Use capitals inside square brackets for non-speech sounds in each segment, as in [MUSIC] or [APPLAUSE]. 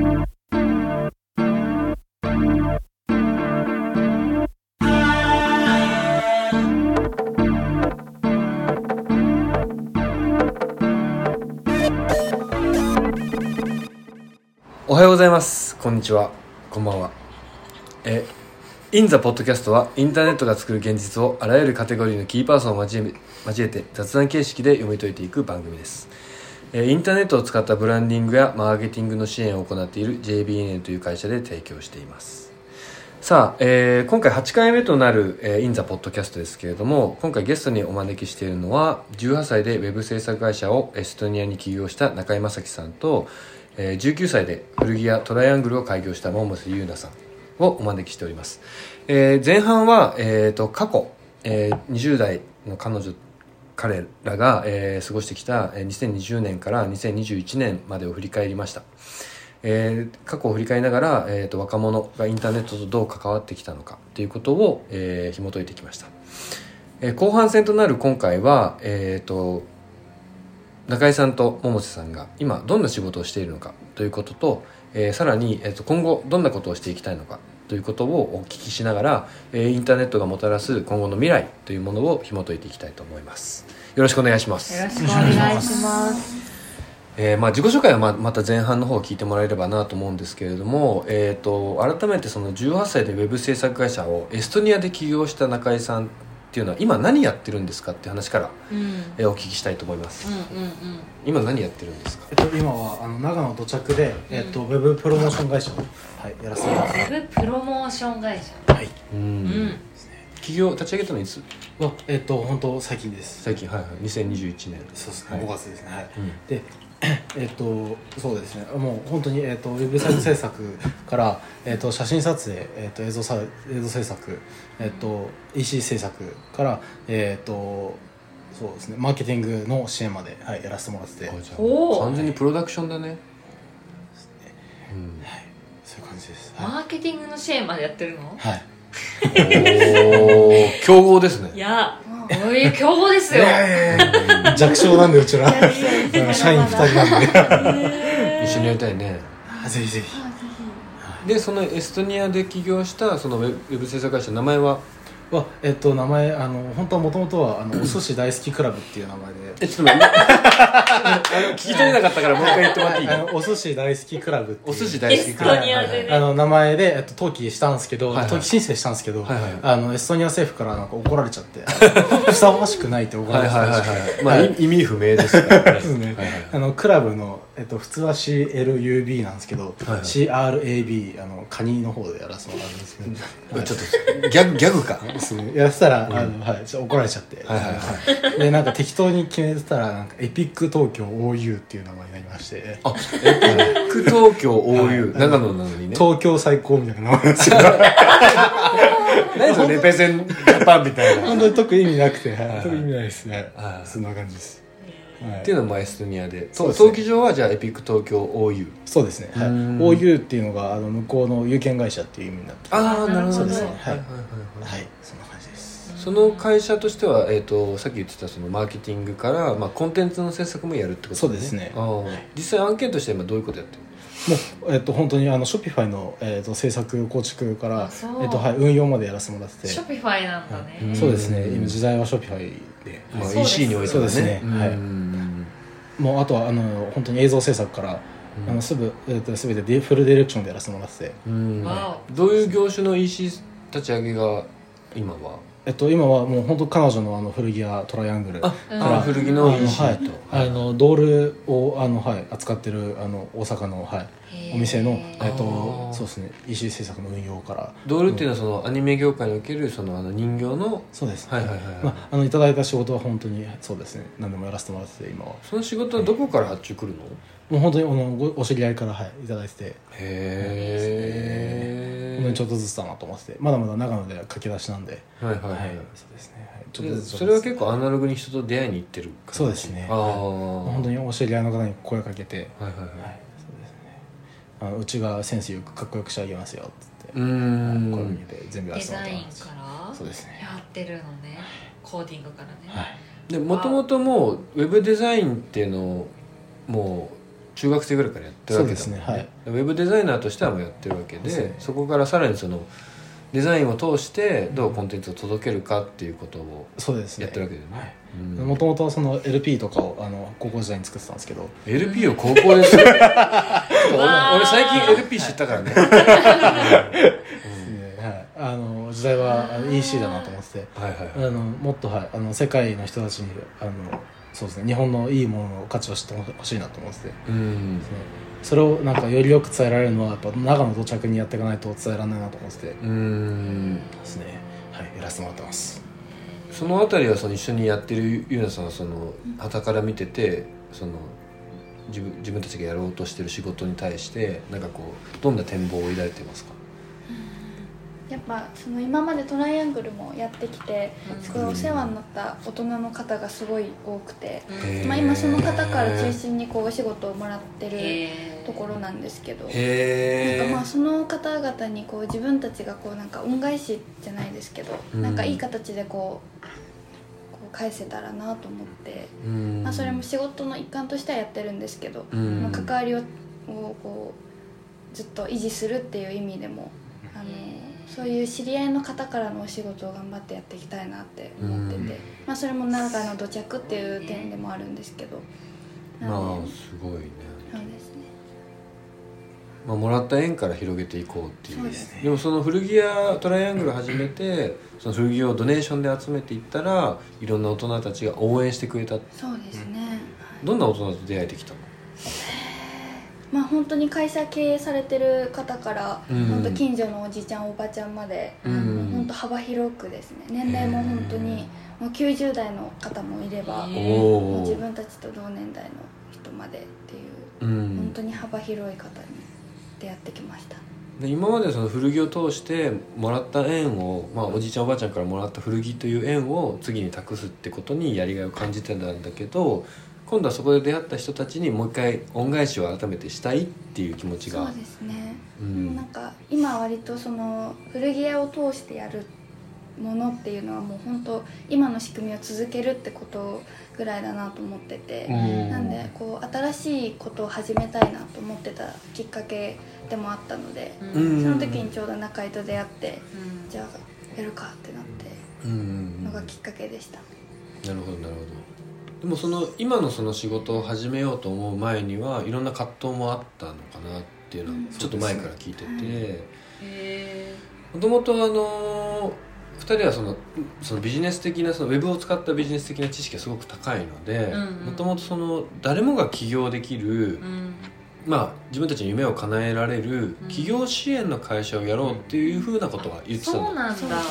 おはようございます。こんにちは。こんばんは。えインザポッドキャストはインターネットが作る現実をあらゆるカテゴリーのキーパーソンを交え交えて雑談形式で読み解いていく番組です。インターネットを使ったブランディングやマーケティングの支援を行っている JBN という会社で提供しています。さあ、えー今回8回目となる、えー、インザポッドキャストですけれども今回ゲストにお招きしているのは18歳でウェブ制作会社をエストニアに起業した中井正樹さんと、えー19歳で古着屋トライアングルを開業した百瀬優奈さんをお招きしております、えー前半は、えー、と過去、えー20代の彼女彼らが、えー過ごしてきた2020年から2021年までを振り返りました、えー過去を振り返りながら、えー、と若者がインターネットとどう関わってきたのかということを、えー紐解いてきました、えー後半戦となる今回は、えー、と中井さんと百瀬さんが今どんな仕事をしているのかということと、えーさらに、えー、と今後どんなことをしていきたいのかということをお聞きしながら、えーインターネットがもたらす今後の未来というものを紐解いていきたいと思います。よろしくお願いしますよろしくお願いします。えーまあ、自己紹介はままた前半の方を聞いてもらえればなと思うんですけれども、えー、と改めてその18歳でウェブ制作会社をエストニアで起業した中井さんっていうのは今何やってるんですかっていう話から、うん。うんえーお聞きしたいと思います、うんうん。今何やってるんですか？えっと、今はあの長野土着で、えっと、ウェブプロモーション会社を、はい、やらせてもらってウェブプロモーション会社。はいうんうん。起業立ち上げたのいつ？はえっと本当最近です。最近はいはい。2021年。そうです。ね、はい5月ですね。はい、うん。で [COUGHS] えっとそうですね。もう本当に、えっと、ウェブサイト制作から、えっと、写真撮影、えっと、映像さ映像制作、えっと、EC 制作からえっとそうですね。マーケティングの支援まで、はい、やらせてもらってて、完全にプロダクションだね、うん。そういう感じです。はい、マーケティングの支援までやってるの？はい、おー強豪ですね。いや、こういう競合ですよ。弱小なんでうちら。社員2人なんで。一緒にやりたいね。あぜひぜひ。でそのエストニアで起業したそのウェブウェブ制作会社の名前は？はえっと名前あの本当はもともとはあの [LAUGHS] お寿司大好きクラブっていう名前で。えちょっと待って。あ [LAUGHS] の聞き取れなかったからもう一回言ってもらっていい？あのお寿司大好きクラブっていう。お寿司大好きエストニアでね。あの名前で、えっと、登記したんですけど、はいはい。登記申請したんですけど、はいはいあのエストニア政府からなんか怒られちゃってふさわしくないって怒らはいれちゃいはいはいらしくてまいい。意味不明ですからね。そうですねはいはい。あのクラブの、えっと、普通は CLUB なんですけど、はいはい。CRAB あのカニの方でやらせてもらうんですけど、[LAUGHS] あちょっとギャグギャグか。やらせたら、あのはい、ちょ怒られちゃって、はいはいはい。でなんか適当に決めてたらなんかエピック東京 OU っていう名前になりまして。あエピック東京 OU はい。長野なのにね。東京最高みたいな名前なんですよ。[LAUGHS] 何そのレペゼンジャパンみたいな。本当に特に意味なくて、はい。はい。特に意味ないですね、はい。そんな感じです、はいっていうのもエストニアで。そうですね。登記上はじゃあエピック東京 OU そうですね、はい。うーん OU っていうのがあの向こうの有権会社っていう意味になってああなるほどそうですね。はい。はいはいはいはい。そんな感じです。その会社としては、えー、とさっき言ってたそのマーケティングから、まあ、コンテンツの制作もやるってことそうですね。あー。実際案件として今どういうことやってるもう、えっと、本当にあの Shopify の、えっと、制作構築からあそう。えっとはい、運用までやらせてもらって。てショピファイなんだね。うん。そうですね。今時代は Shopify で、の、まあ、そうです EC においてはそうですね。うん。はいもうあとはあの本当に映像制作から、うん。あのすぐ、えっと、全てディフルディレクションでやらせてもらって。てうん。わどういう業種の EC 立ち上げが今は？えっと、今はもう本当彼女のあの古着屋トライアングルあうんあ古着のあの EC はいと、あのドールをあの、はい、扱ってるあの大阪の、はい、お店の、あえっとー、そうですね EC 制作の運用から。ドールっていうのはそのアニメ業界におけるそのあの人形のそうです、はいはいはい。はいまあ、あのいただいた仕事は本当にそうですね。何でもやらせてもらってて今。はその仕事はどこから発注来るの？もう本当にあのごお知り合いから、はい、いただいてて。へえ本当にちょっとずつだなと思っててまだまだ長野では駆け出しなんで。はいはいはい、そうですね、はい、ちょっとずつそれは結構アナログに人と出会いに行ってる感じそうですね。ああ本当にお知り合いの方に声かけて、はいはいはい、はい、そうですね。あのうちがセンスよくかっこよくしてあげますよっつって。うーん。声かけて全部やらデせてもらザインってますからそうですね。やってるのね。コーディングからね。はい。でもともともうウェブデザインっていうのをもう中学生ぐらいからやってるわけですねはい。ウェブデザイナーとしてはもうやってるわけでそうそこからさらにそのデザインを通してどうコンテンツを届けるかっていうことをそうですね。やってるわけだよね、うん。もともとはその LP とかをあの高校時代に作ってたんですけど。LP を高校です。る [LAUGHS] 俺俺最近 LP 知ったからね、はい、あの時代は EC だなと思ってて。はいはいはい。あのもっと、はい、あの世界の人たちにあのそうですね。日本のいいものの価値を知ってほしいなと思ってて。うん。それをなんかよりよく伝えられるのはやっぱ長野土着にやっていかないと伝えられないなと思ってて。うん。ですね。はい。やらせてもらってます。そのあたりはその一緒にやってるゆうなさんはその傍から見ててその自分自分たちがやろうとしてる仕事に対してなんかこうどんな展望を抱いてますか？やっぱその今までトライアングルもやってきてすごいお世話になった大人の方がすごい多くて、まあ、今その方から中心にこうお仕事をもらってるところなんですけどなんへかまあその方々にこう自分たちがこうなんか恩返しじゃないですけど、うん。なんかいい形でこう返せたらなと思って、うん。まあ、それも仕事の一環としてはやってるんですけど、うん。まあ、関わりををこうずっと維持するっていう意味でもあのそういう知り合いの方からのお仕事を頑張ってやっていきたいなって思ってて、うん。まあ、それも長野土着っていう点でもあるんですけど。なまあすごいね、そうですね。まあ、もらった縁から広げていこうっていう。そうでもその古着屋トライアングル始めてその古着をドネーションで集めていったらいろんな大人たちが応援してくれた。そうですね、はい。どんな大人と出会えてきたの？まあ本当に会社経営されてる方から、うん。本当近所のおじちゃんおばちゃんまで、うん。本当幅広くですね。年齢も本当にもう90代の方もいれば、自分たちと同年代の人までっていう、うん。本当に幅広い方に出会ってきました。で今までその古着を通してもらった縁を、まあ、おじいちゃんおばあちゃんからもらった古着という縁を次に託すってことにやりがいを感じてたんだけど今度はそこで出会った人たちにもう一回恩返しを改めてしたいっていう気持ちが。そうですね、うん。なんか今割とその古着屋を通してやるものっていうのはもう本当今の仕組みを続けるってことぐらいだなと思ってて、うん。なんでこう新しいことを始めたいなと思ってたきっかけでもあったので、うん。その時にちょうど中井と出会って、じゃあやるかってなってうんうん。のがきっかけでした、なるほどなるほどでもその今のその仕事を始めようと思う前にはいろんな葛藤もあったのかなっていうのはうんちょっと前から聞いてて。へもともとあの2人はそのそのビジネス的なそのウェブを使ったビジネス的な知識がすごく高いのでうんうん。もともとその誰もが起業できる、ーうん。まあ自分たちの夢を叶えられる起業支援の会社をやろうっていうふうなことは言ってたんだそうなんだ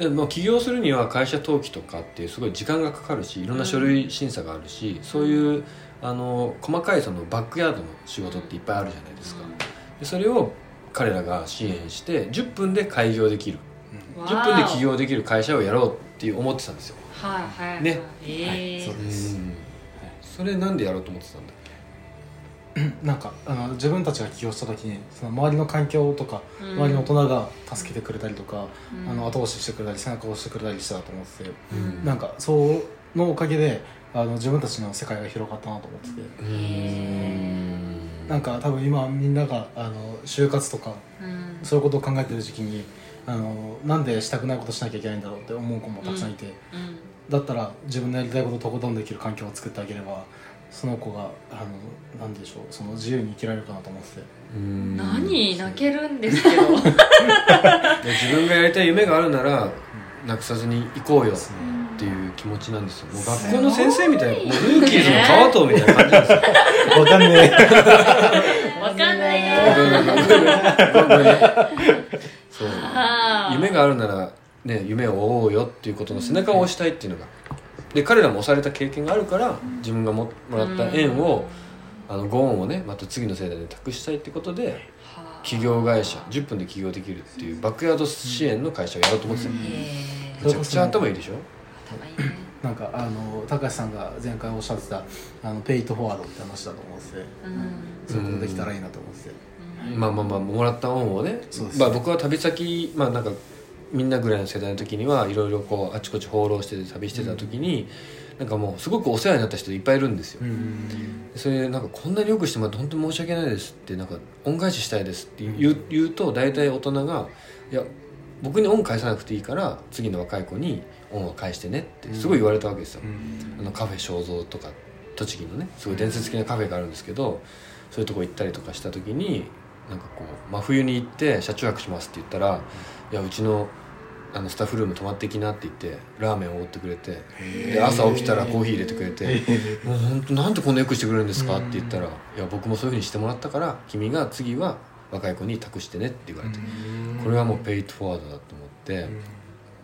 でもう起業するには会社登記とかっていうすごい時間がかかるしいろんな書類審査があるし、そういうあの細かいそのバックヤードの仕事っていっぱいあるじゃないですか、でそれを彼らが支援して10分で開業できる。10分で起業できる会社をやろうっていう思ってたんですよ、はいはいはい。ね。へえそうですうん。それなんでやろうと思ってたんだっなんかあの自分たちが起業した時にその周りの環境とか、うん。周りの大人が助けてくれたりとか、うん。あの後押ししてくれたり背中を押してくれたりしたと思ってて、け、うん。なんかそのおかげであの自分たちの世界が広がったなと思ってて、うー。んなんか多分今みんながあの就活とかうん。そういうことを考えてる時期にあのなんでしたくないことしなきゃいけないんだろうって思う子もたくさんいて、うん。だったら自分のやりたいことをとことんできる環境を作ってあげればその子があのなんでしょうその自由に生きられるかなと思って。何泣けるんですけど。で [LAUGHS] 自分がやりたい夢があるならなくさずに行こうよっていう気持ちなんですよ。もう学校の先生みたいなもうルーキーズの川藤みたいな感じなんですよ。わかんねわかんないよ。[LAUGHS] そう。夢があるならね夢を追おうよっていうことの背中を押したいっていうのがで彼らも押された経験があるから自分がももらった縁をあのご恩をねまた次の世代で託したいってことではあ企業会社10分で起業できるっていうバックヤード支援の会社をやろうと思ってた。めちゃくちゃ頭いいでしょ？頭いいね。なんかあの高橋さんが前回おっしゃってたあのペイトフォワードって話だと思ってて。うん。そういうことできたらいいなと思ってて、まあまあまあもらった恩をね。そうですまあ、僕は旅先まあなんかみんなぐらいの世代の時にはいろいろこうあちこち放浪してて旅してた時に、なんかもうすごくお世話になった人いっぱいいるんですよ、うん。それでなんかこんなによくしてもらって本当に申し訳ないですってなんか恩返ししたいですって言う,、言うと大体大人が「いや僕に恩返さなくていいから次の若い子に恩を返してね」ってすごい言われたわけですよ、あのカフェ正蔵とか栃木のねすごい伝説的なカフェがあるんですけどそういうとこ行ったりとかした時になんかこう真冬に行って車中泊しますって言ったら「いやうちのあのスタッフルーム泊まってきな」って言ってラーメンをおごってくれてで朝起きたらコーヒー入れてくれて「もう本当なんでこんなよくしてくれるんですか?」って言ったら「いや僕もそういうふうにしてもらったから君が次は若い子に託してね」って言われて。これはもうペイトフォワードだと思って。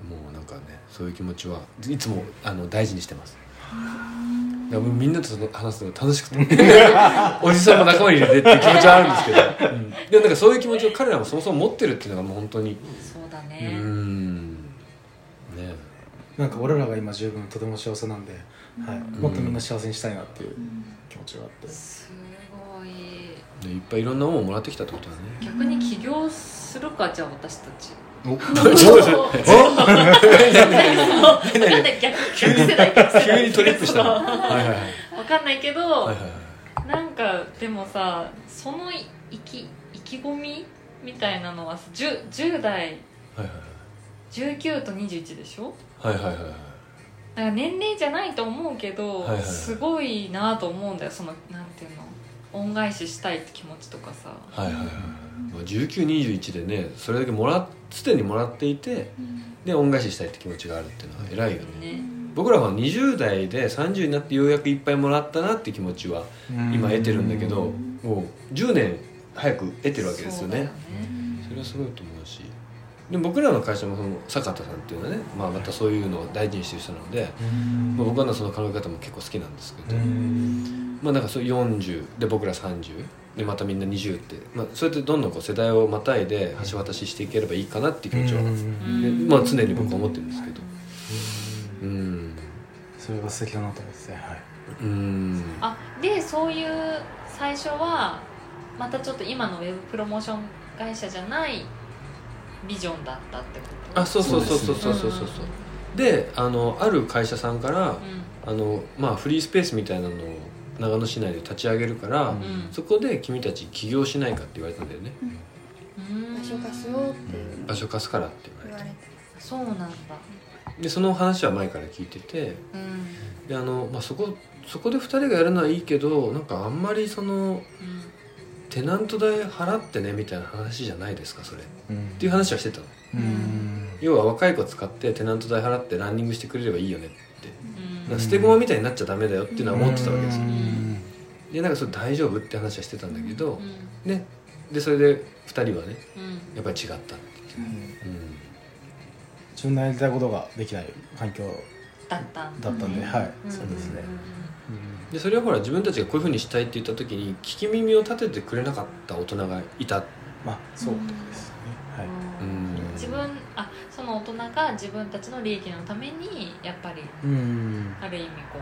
もうなんかねそういう気持ちはいつもあの大事にしてます。いやもうみんなとその話すのが楽しくておじさんも仲間に入れてって気持ちはあるんですけど、うん。でもなんかそういう気持ちを彼らもそもそも持ってるっていうのがもう本当にうそうだね、ん。ねなんか俺らが今十分とても幸せなんで、はい、もっとみんな幸せにしたいなっていう気持ちがあって、すごい。でいっぱいいろんなものをもらってきたってことだね。逆に起業するかじゃあ私たち。お？急にトリップしたのそう。はいはいはいわかんないけど、はいはいはいなんかでもさその意気意気込みみたいなのは 10, 10代はい19と21でしょ？はいはいはいはい。はいだから年齢じゃないと思うけど、はいはいはい。すごいなと思うんだよそのなんていうの？恩返ししたいって気持ちとかさ。はいはいはい。1921でねそれだけもらすでにもらっていてで恩返ししたいって気持ちがあるっていうのは偉いよね。ね。僕らは20代で30になってようやくいっぱいもらったなって気持ちは今得てるんだけどもう10年早く得てるわけですよね。それはすごいと思う。しでも僕らの会社もその坂田さんっていうのはね、まあ、またそういうのを大事にしてる人なので、まあ、僕はその考え方も結構好きなんですけど、まあなんかそう40で僕ら30でまたみんな20って、まあ、そうやってどんどんこう世代をまたいで橋渡ししていければいいかなっていう気持ちは、まあ、常に僕は思ってるんですけど。うん。それが素敵だなと思ってて、はい、うん。あでそういう最初はまたちょっと今のウェブプロモーション会社じゃないビジョンだったってこと？あそうそうそうそうそうそう。そうであのある会社さんからうあの、まあ、フリースペースみたいなのを長野市内で立ち上げるから、うん。んうんそこで君たち起業しないかって言われたんだよね。うん。場所貸すよって。場所貸すからって言われ言われて。そうなんだ。てでその話は前から聞いててうん。であの、まあ、そこそこで2人がやるのはいいけどなんかあんまりそのうんテナント代払ってねみたいな話じゃないですかそれ。っうん。ていう話はしてたの。うん。要は若い子使ってテナント代払ってランニングしてくれればいいよねって。捨て駒みたいになっちゃダメだよっていうのは思ってたわけですよ。うん。でなんかそれ大丈夫って話はしてたんだけどうん。ね。でそれで2人はねうん。やっぱり違ったって言ってうん。自分のやりたいことができない環境だったんだ。ったんで、はい、うん。そうですね、でそれはほら自分たちがこういうふうにしたいって言った時に聞き耳を立ててくれなかった大人がいた。まあそうですね、はい。うん。自分あその大人が自分たちの利益のためにやっぱりうん。ある意味こ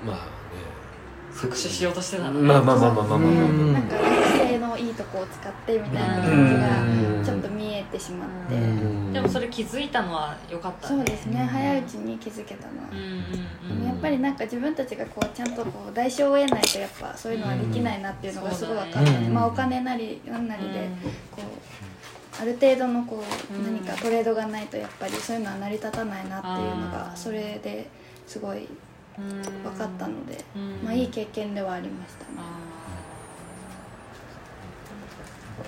う。まあ搾取しようとしてたねの。まあまあまあまあまあまあまあうん。なんか学生のいいとこを使ってみたいな感じがちょっと見えてしまって、でもそれ気づいたのは良かったそうですね、うん早いうちに気づけたのは。う、んやっぱりなんか自分たちがこうちゃんとこう代償を得ないとやっぱそういうのはできないなっていうのがすごい分かってて、うん。まあお金なりなんなりでこうある程度のこううん何かトレードがないとやっぱりそういうのは成り立たないなっていうのがそれですごいうん分かったので、うん。まあいい経験ではありましたね。あ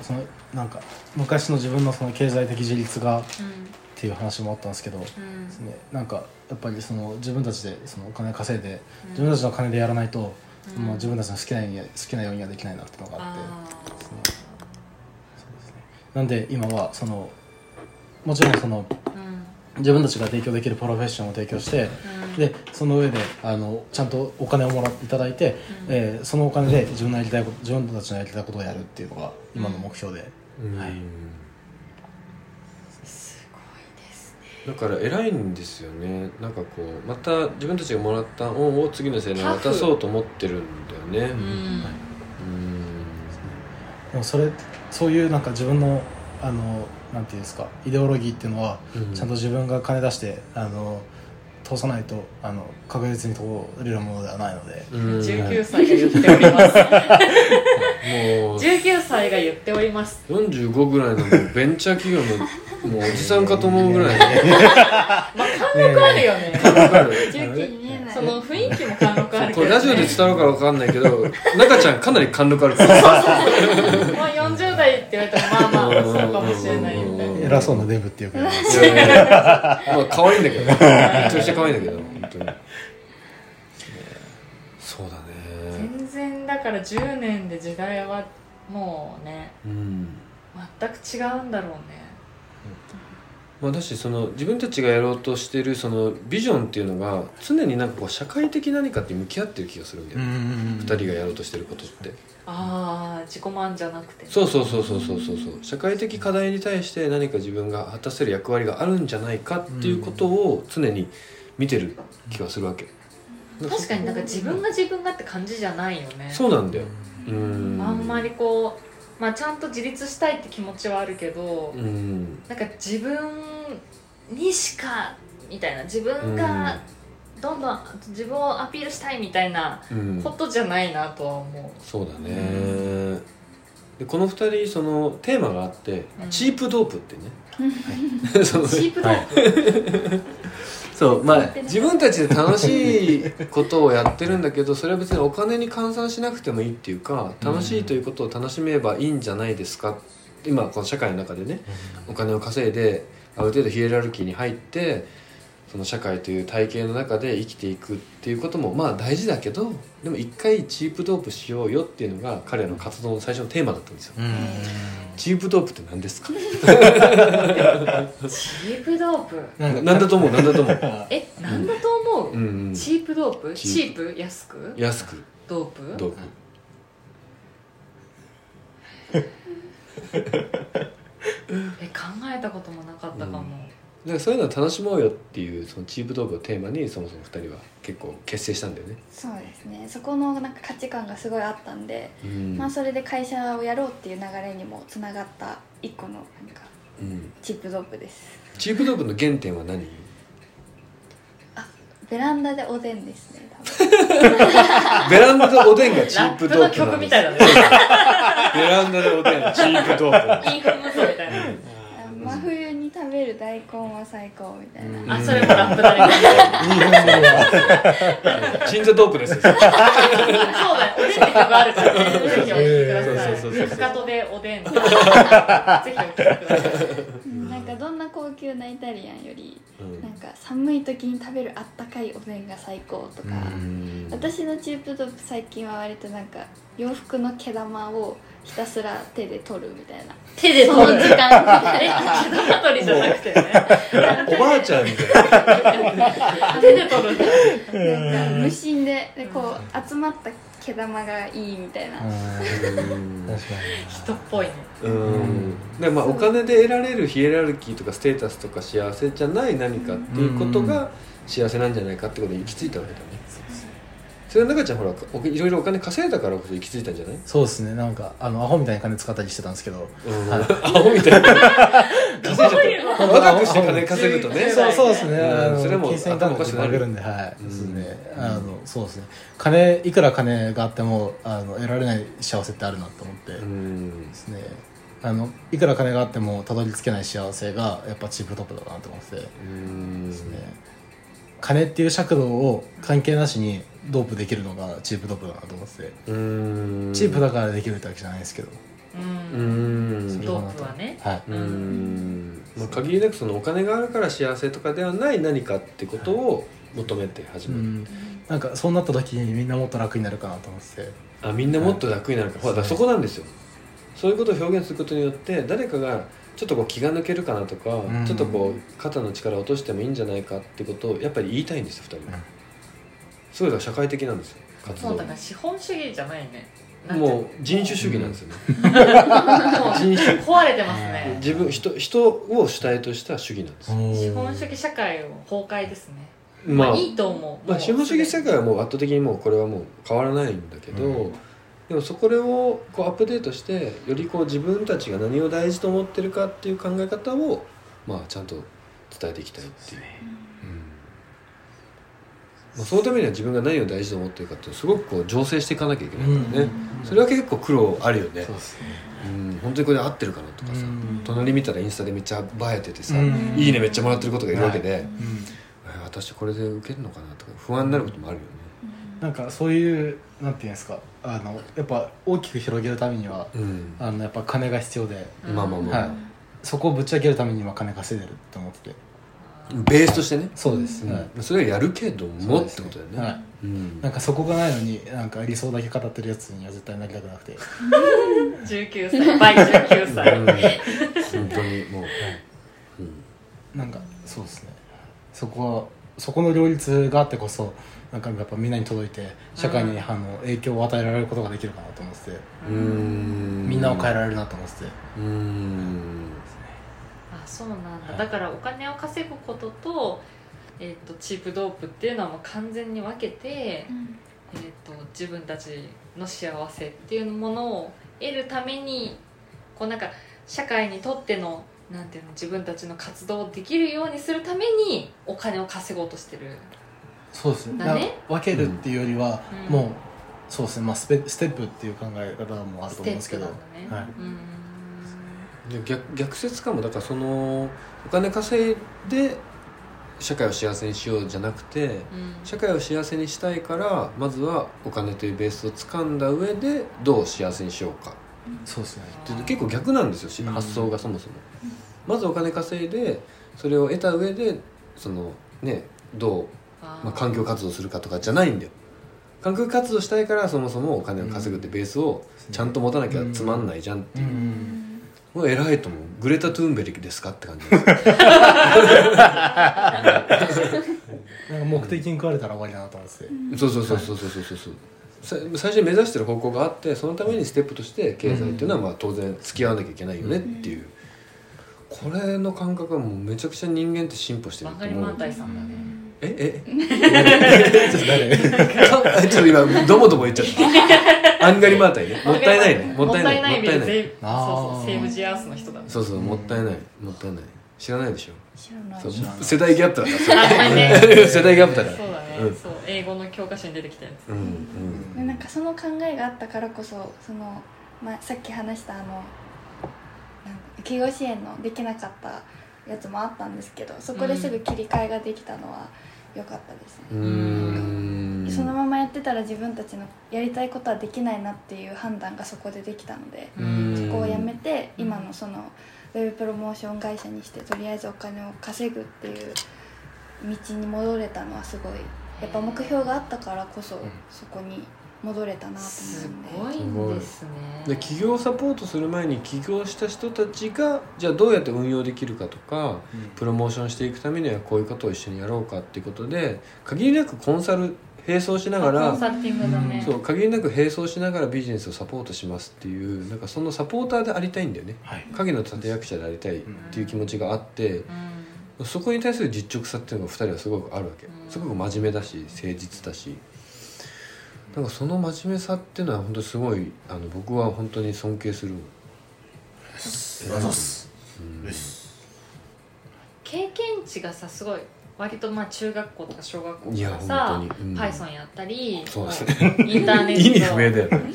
そのなんか昔の自分のその経済的自立がっていう話もあったんですけど、うん。ですね、なんかやっぱりその自分たちでそのお金稼いで自分たちの金でやらないと、うん。もう自分たちの好きなように好きなようにはできないなっていうのがあってあですねそうですね。なんで今はそのもちろんそのーうん。自分たちが提供できるプロフェッションを提供してうんでその上であのちゃんとお金をもらっていただいて、うん。えーそのお金で自分のやりたいこと自分たちのやりたいことをやるっていうのが今の目標で、うん。はい。すごいですね。だから偉いんですよね。なんかこうまた自分たちがもらった恩を次の世代に渡そうと思ってるんだよね。うん。うん。でもそれそういうなんか自分のあのなんていうんですかイデオロギーっていうのは、うん。ちゃんと自分が金出してあの通さないとあの確実に通れるものではないので、うん。19歳が言っております。[LAUGHS] もう。19歳が言っております。45ぐらいのベンチャー企業のもうおじさんかと思うぐらいの。まあ貫禄あるよね。わかる19に見えない。その雰囲気も貫禄あるけど、ね、これラジオで伝わるかわかんないけど [LAUGHS] 中ちゃんかなり貫禄あるから。まあ40代って言われたらまあまあそうかもしれない偉そうなデブってよく言われます。いやいやいや。まあ可愛いんだけど。めっちゃ可愛いんだけど本当に。そうだね。全然だから10年で時代はもうねうん。全く違うんだろうねまあ、だしその自分たちがやろうとしてるそのビジョンっていうのが常になんかこう社会的何かって向き合ってる気がするんだよ、ねん二人がやろうとしてることって。ああ自己満じゃなくて。そうそうそうそうそうそうそう。社会的課題に対して何か自分が果たせる役割があるんじゃないかっていうことを常に見てる気がするわけ、確かになんか自分が自分がって感じじゃないよね。そうなんだよ。うん。あんまりこうまあちゃんと自立したいって気持ちはあるけど、うん。なんか自分にしかみたいな。自分がどんどん自分をアピールしたいみたいなうん。ことじゃないなとは思そうだね。でこの二人そのテーマがあって、うん。チープドープってね。そのうチープドープ、そうまあ自分たちで楽しいことをやってるんだけどそれは別にお金に換算しなくてもいいっていうか楽しいということを楽しめばいいんじゃないですか。今この社会の中でねお金を稼いである程度ヒエラルキーに入ってその社会という体系の中で生きていくっていうこともまあ大事だけどでも一回チープドープしようよっていうのが彼らの活動の最初のテーマだったんですよ。うん。チープドープって何ですか？チープドープ？なんだと思う？何だと思う？[LAUGHS] えなんだと思う、うんうん。チープドープ？チチーープ？安く？安く。ドープ？ドープ。[LAUGHS] え考えたこともなかったかも、だからそういうのを楽しもうよっていうそのチープドープをテーマにそもそも2人は結構結成したんだよね、そうですね。そこのなんか価値観がすごいあったんで、うん。まあそれで会社をやろうっていう流れにもつながった一個のなんかうん。チップドップです。チープドープの原点は何？ベランダでおでんですね [LAUGHS] ベランダでおでんがチープドープなんです。曲みたいだね。ベランダでおでんチープドープ。インフルムソみたいな。あ真冬に食べる大根は最高みたいな、うん。あそれもラップだね。チンザドープですよ。そうだよ。おでんって曲あるからね。ぜひお聴きください。かかとでおでんぜひお聴きくださいうんなんかどんな高級なイタリアンよりうん。なんか寒い時に食べるあったかいおでんが最高とか、うん。私のチープドップ最近は割となんか洋服の毛玉をひたすら手で取るみたいな。手でそ取るの時間。え毛玉取りじゃなくてねおばあちゃんみたいな。手で取るんだ。なん。か無心ででこう集まった毛玉がいいみたいな、人っぽいね。うん。でまあお金で得られるヒエラルキーとかステータスとか幸せじゃない何かっていうことが幸せなんじゃないかってことに行き着いたわけだねそれは中ちゃんほらおいろいろお金稼いだからこそ行き着いたんじゃない？そうですね。なんかあのアホみたいに金使ったりしてたんですけど。うん。はい。アホみたいな稼いじゃったの若くして金稼ぐとね。そうそうですね、うんそれも金銭感覚頭おかしくなる。んではい、うんですね。あのそうですね。金いくら金があってもあの得られない幸せってあるなと思って、うん。ですね。あのいくら金があってもたどり着けない幸せがやっぱチープトップだなと思ってですね。金っていう尺度を関係なしにドープできるのがチープドープだなと思ってて、うん。チープだからできるってわけじゃないですけど、ううんんドープはね。はい、うん。まあ、限りなくそのお金があるから幸せとかではない何かってことを求めて始める、うん、なんかそうなった時にみんなもっと楽になるかなと思ってて。あみんなもっと楽になるか、ほらだからそこなんですよ。そういうことを表現することによって誰かがちょっとこう気が抜けるかなとか、ん。ちょっとこう肩の力を落としてもいいんじゃないかってことをやっぱり言いたいんですよ2人は、うんすごいだから社会的なんですよ活動。そうだから資本主義じゃないね。もう人種主義なんですよね、もう人種壊れてますね。自分人人を主体とした主義なんですよ。資本主義社会を崩壊ですね。まあ、まあいいと思う。まあ、もう資本主義社会はもう圧倒的にもうこれはもう変わらないんだけど、うん。でもそこをこうアップデートしてよりこう自分たちが何を大事と思ってるかっていう考え方をまあちゃんと伝えていきたいっていう。うんまあ、そのためには自分が何を大事と思ってるかってすごくこう醸成していかなきゃいけないからね、それは結構苦労あるよね。そうですね。うん本当にこれで合ってるかなとかさ、うん。隣見たらインスタでめっちゃ映えててさ、うん。いいねめっちゃもらってることがいるわけで、はい。え私これで受けるのかなとか不安になることもあるよね。なんかそういうなんていうんですかあのやっぱ大きく広げるためにはうん。あのやっぱ金が必要で、うんまあまあまあ、はい、そこをぶち上げるためには金稼いでるって思っててベースとしてね、そうです、うん。はいそれはやるけどもってことだよね。はい。うん。なんかそこがないのになんか理想だけ語ってるやつには絶対なりたくなくて。[LAUGHS] 19歳倍19歳、うん。本当にもう、うん。なんかそうですね。そこはそこの両立があってこそなんかやっぱみんなに届いて社会にあの影響を与えられることができるかなと思ってて。うーん。みんなを変えられるなと思ってて。うーん。あそうなんだ。だからお金を稼ぐことと,、えー、とチープドープっていうのはもう完全に分けて、えー、と自分たちの幸せっていうものを得るためにこうなんか社会にとってのなんていうの自分たちの活動をできるようにするためにお金を稼ごうとしてる。そうですね。だね。分けるっていうよりは、うん。もうそうですね、まあ、スペステップっていう考え方もあると思うんですけど。ね、はい。うんで逆逆説かも。だからそのお金稼いで社会を幸せにしようじゃなくてうん。社会を幸せにしたいからまずはお金というベースを掴んだ上でどう幸せにしようか。そうですね。って結構逆なんですよ。しうん。発想がそもそも。まずお金稼いでそれを得た上でそのねどう、まあ、環境活動するかとかじゃないんだよ。環境活動したいからそもそもお金を稼ぐってベースをちゃんと持たなきゃつまんないじゃんってう。いう、んもう偉いと思う。グレタ・トゥーンベリですか？って感じ。ですなんか目的に食われたら終わりだなと思って。て、そうそうそうそうそうそう。そうさ最初に目指してる方向があってそのためにステップとして経済っていうのはまあ当然付き合わなきゃいけないよねっていう、これの感覚はもうめちゃくちゃ人間って進歩してると思う。タイさんだねええ。ちょっと誰ちょっと今どもども言っちゃった。アンガリマータイね。もったいないね。もったいないもったいないそうそうセーブジアースの人だね。そうそうもったいない。もったいない。知らないでしょ。知らない。世代ギャップだから [LAUGHS] 世代ギャップだから。そうだね、うん。そう英語の教科書に出てきたやつ。うんうん。でなんかその考えがあったからこそその、まあ、さっき話したあのなん企業支援のできなかったやつもあったんですけどそこですぐ切り替えができたのは良かったですね、そのままやってたら自分たちのやりたいことはできないなっていう判断がそこでできたので、うん。そこをやめて今のそのウェブプロモーション会社にしてとりあえずお金を稼ぐっていう道に戻れたのはすごいやっぱ目標があったからこそそこに戻れたなとす思うんで。ごいんですね。で企業サポートする前に起業した人たちがじゃあどうやって運用できるかとかプロモーションしていくためにはこういうことを一緒にやろうかっていうことで限りなくコンサル並走しながらンサルティングだね。そう限りなく並走しながらビジネスをサポートしますっていうなんかそのサポーターでありたいんだよね。はい。影の立役者でありたいっていう気持ちがあってうん。そこに対する実直さっていうのが2人はすごくあるわけ。うんすごく真面目だし誠実だしなんかその真面目さっていうのは本当にすごいあの僕は本当に尊敬する。ありがとうございます。経験値がさすごい割とまあ中学校とか小学校とかさうん。Python やったりそうですね。インターネット。[LAUGHS] 意味不明だよね。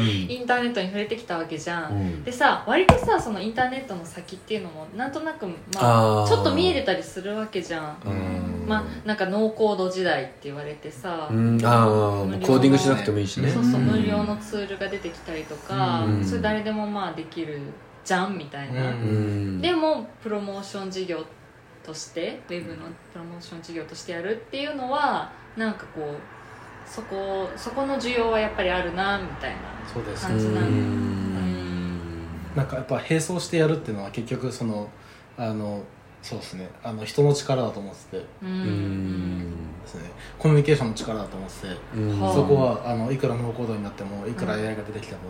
[LAUGHS] インターネットに触れてきたわけじゃん、うん。でさ割とさそのインターネットの先っていうのもなんとなく、まあ、あー。ちょっと見えてたりするわけじゃん。うん。まあなんかノーコード時代って言われてさ、うん。ああコーディングしなくてもいいしね。そうそううん。無料のツールが出てきたりとか、うん。それ誰でもまあできるじゃんみたいな、でもプロモーション事業としてウェブのプロモーション事業としてやるっていうのはなんかこうそこそこの需要はやっぱりあるなみたいなそうです感じなんなんかやっぱ並走してやるっていうのは結局そのあのそうですね。あの人の力だと思ってて。ううんですね。コミュニケーションの力だと思ってて。そこはあのいくらノーコードになってもいくらうん AI が出てきても、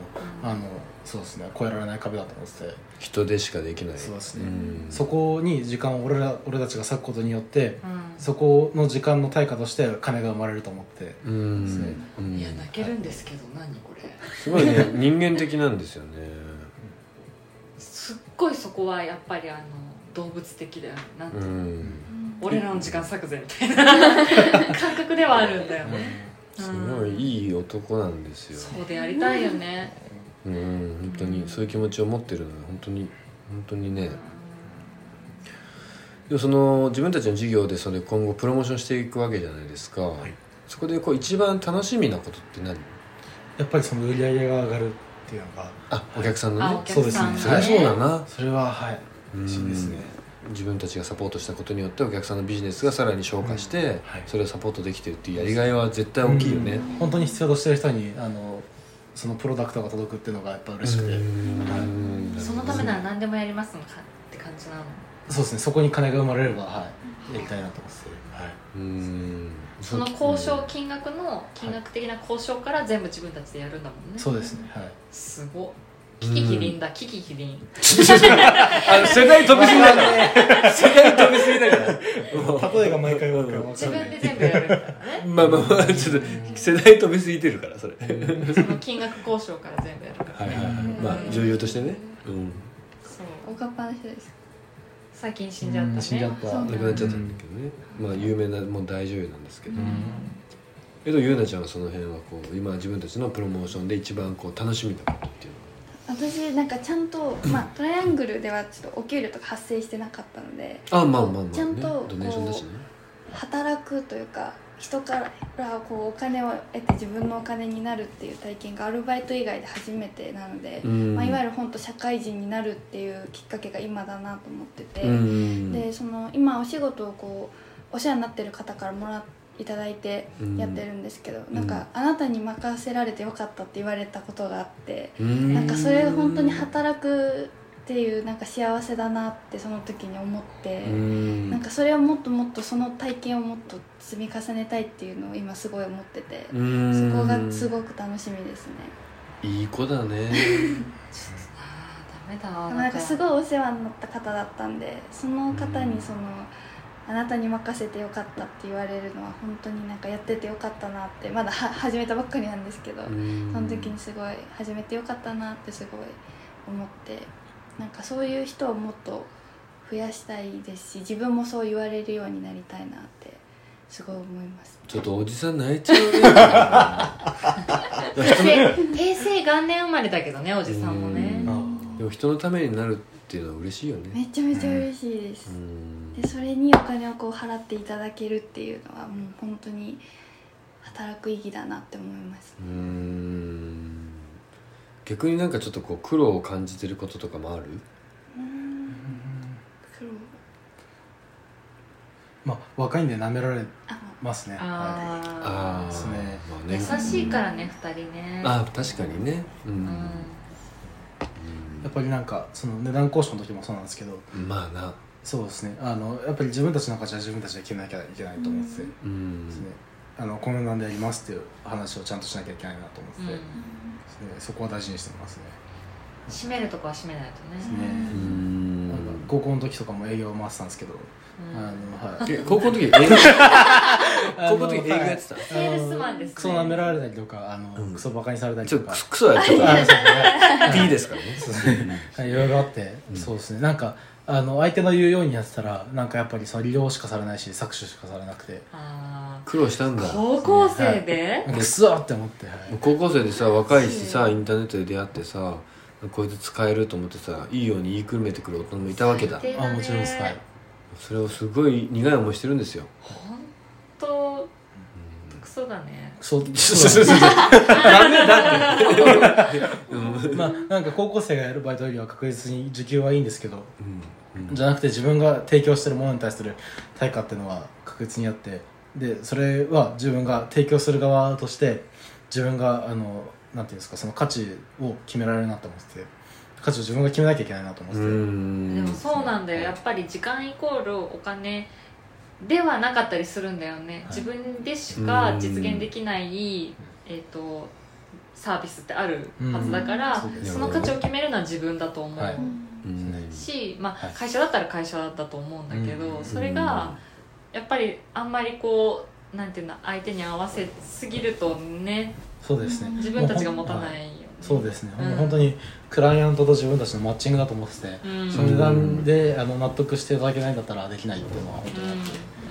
うん。あのそうですね。超えられない壁だと思ってて、人でしかできない。そうですね。ん。そこに時間を俺ら俺たちが割くことによってうん。そこの時間の対価として金が生まれると思ってうん。ですね。うん。いや泣けるんですけど何これ。すごいね。人間的なんですよね。[LAUGHS] すっごいそこはやっぱりあの動物的だよね。なんてういうの？ん。俺らの時間割くぜみたいな [LAUGHS] 感覚ではあるんだよね。すごいいい男なんですよ。そうでやりたいよね。うん。本当にそういう気持ちを持ってるのは本当に本当にね。でもその自分たちの授業でそれ今後プロモーションしていくわけじゃないですか、い。そこでこう一番楽しみなことって何？やっぱりその売り上げが上がるっていうのがあお客さんのあおね客さん。そりゃそうだな。それははい。うん嬉しいですね自分たちがサポートしたことによってお客さんのビジネスがさらに消化して、うん。はい。それをサポートできてるっていうやりがいは絶対大きいよね、うん。本当に必要としてる人にあのそのプロダクトが届くっていうのがやっぱ嬉しくて、うん。そのためなら何でもやりますのかって感じなの？そうですね。そこに金が生まれればはいやりたいなと思ってて。はい。うん。その交渉金額の金額的な交渉から全部自分たちでやるんだもんね。そうですね。はい。すごっキキキリンだキキキリン。[LAUGHS] あ世代 [LAUGHS] 飛びすぎだから世代飛びすぎだからも例えが毎回分かる自分で全部やるからね。うまあまあまあちょっと世代飛びすぎてるからそれ。その金額交渉から全部やるから。はいはいはい。まあ女優としてね、うん、そう。おかっぱなしです。最近死んじゃった死んじゃった。亡くなっちゃったんだけどね、まあ有名なもう大女優なんですけど、うん。けどゆうなちゃんはその辺はこう今自分たちのプロモーションで一番こう楽しみなことっていう私なんかちゃんと、まあ、トライアングルではちょっとお給料とか発生してなかったのであまあまあまあ、ね、ちゃんとドネーションだしね。働くというか人からこうお金を得て自分のお金になるっていう体験がアルバイト以外で初めてなので、うん。まあ、いわゆる本当社会人になるっていうきっかけが今だなと思ってて、うん。でその今お仕事をこうお世話になってる方からもらっていただいてうん。やってるんですけど、ん。なんかあなたに任せられてよかったって言われたことがあって、うん。なんかそれが本当に働くっていうなんか幸せだなってその時に思って、うん。なんかそれをもっともっとその体験をもっと積み重ねたいっていうのを今すごい思ってて、うん。そこがすごく楽しみですね。いい子だね。[LAUGHS] ダメだなんか。すごいお世話になった方だったんでその方にそのあなたに任せてよかったって言われるのは本当になんかやっててよかったなってまだは始めたばっかりなんですけど、うん。その時にすごい始めてよかったなってすごい思ってなんかそういう人をもっと増やしたいですし自分もそう言われるようになりたいなってすごい思います。ちょっとおじさん泣いちゃうね。[LAUGHS] 平成元年生まれだけどねおじさんもね。うん。でも人のためになるっていうのは嬉しいよね。めちゃめちゃ嬉しいです、うんでそれにお金をこう払っていただけるっていうのはもう本当に働く意義だなって思います。うーん。逆になんかちょっとこう苦労を感じてることとかもある？苦労。まあ若いんで舐められあますね。はああですね。まあね。あ優しいからね二人ね。あ確かにね。うん、うん。いやっぱりなんかその値段交渉の時もそうなんですけどうんまあなそうですね。あのやっぱり自分たちの価値は自分たちで決めなきゃいけないと思って。て、うん。ですね。あのこの値段でやりますっていう話をちゃんとしなきゃいけないなと思って。て、うん。ですね。そこは大事にしてますね。閉めるとこは閉めないとね。ね。うーん高校の時とかも営業を回ってたんですけど、うん。あのはい。え高校の時映画 [LAUGHS] 高校の時映画やってた？セールスマンですね。クソ舐められたりとかあの、うん。クソバカにされたりとか。ちょっとクソ [LAUGHS] はちょっとあそうですね。P ですからね。はいいろいろあって、うん。そうですね。なんかあの相手の言うようにやってたらなんかやっぱりその利用しかされないし搾取しかされなくて。あ苦労したんだ。ー高校生で？なんかくって思って、はい。高校生でさ若いしさインターネットで出会ってさこいつ使えると思ってさいいように言いくるめてくる大人もいたわけだ。あもちろんですはいそれをすごい苦い思いしてるんですよ。本当クソだね。そう [LAUGHS] ダメだって。う [LAUGHS] んまあなんか高校生がやるバイトよりは確実に時給はいいんですけど。うんうんじゃなくて自分が提供してるものに対する対価っていうのは確実にあってでそれは自分が提供する側として自分があのなんていうんですかその価値を決められるなと思ってて価値を自分が決めなきゃいけないなと思ってでもそうなんだよ。やっぱり時間イコールお金ではなかったりするんだよね、はい自分でしか実現できない、えー、とサービスってあるはずだから、うんそうですその価値を決めるのは自分だと思う、し、まあはい。会社だったら会社だと思うんだけど、うんそれがやっぱりあんまりこうなんていうの相手に合わせすぎるとねそうですね。自分たちが持たないよね、そうですね、うん。本当にクライアントと自分たちのマッチングだと思ってて、うん。その値段であの納得していただけないんだったらできないっていうのは本当にあって、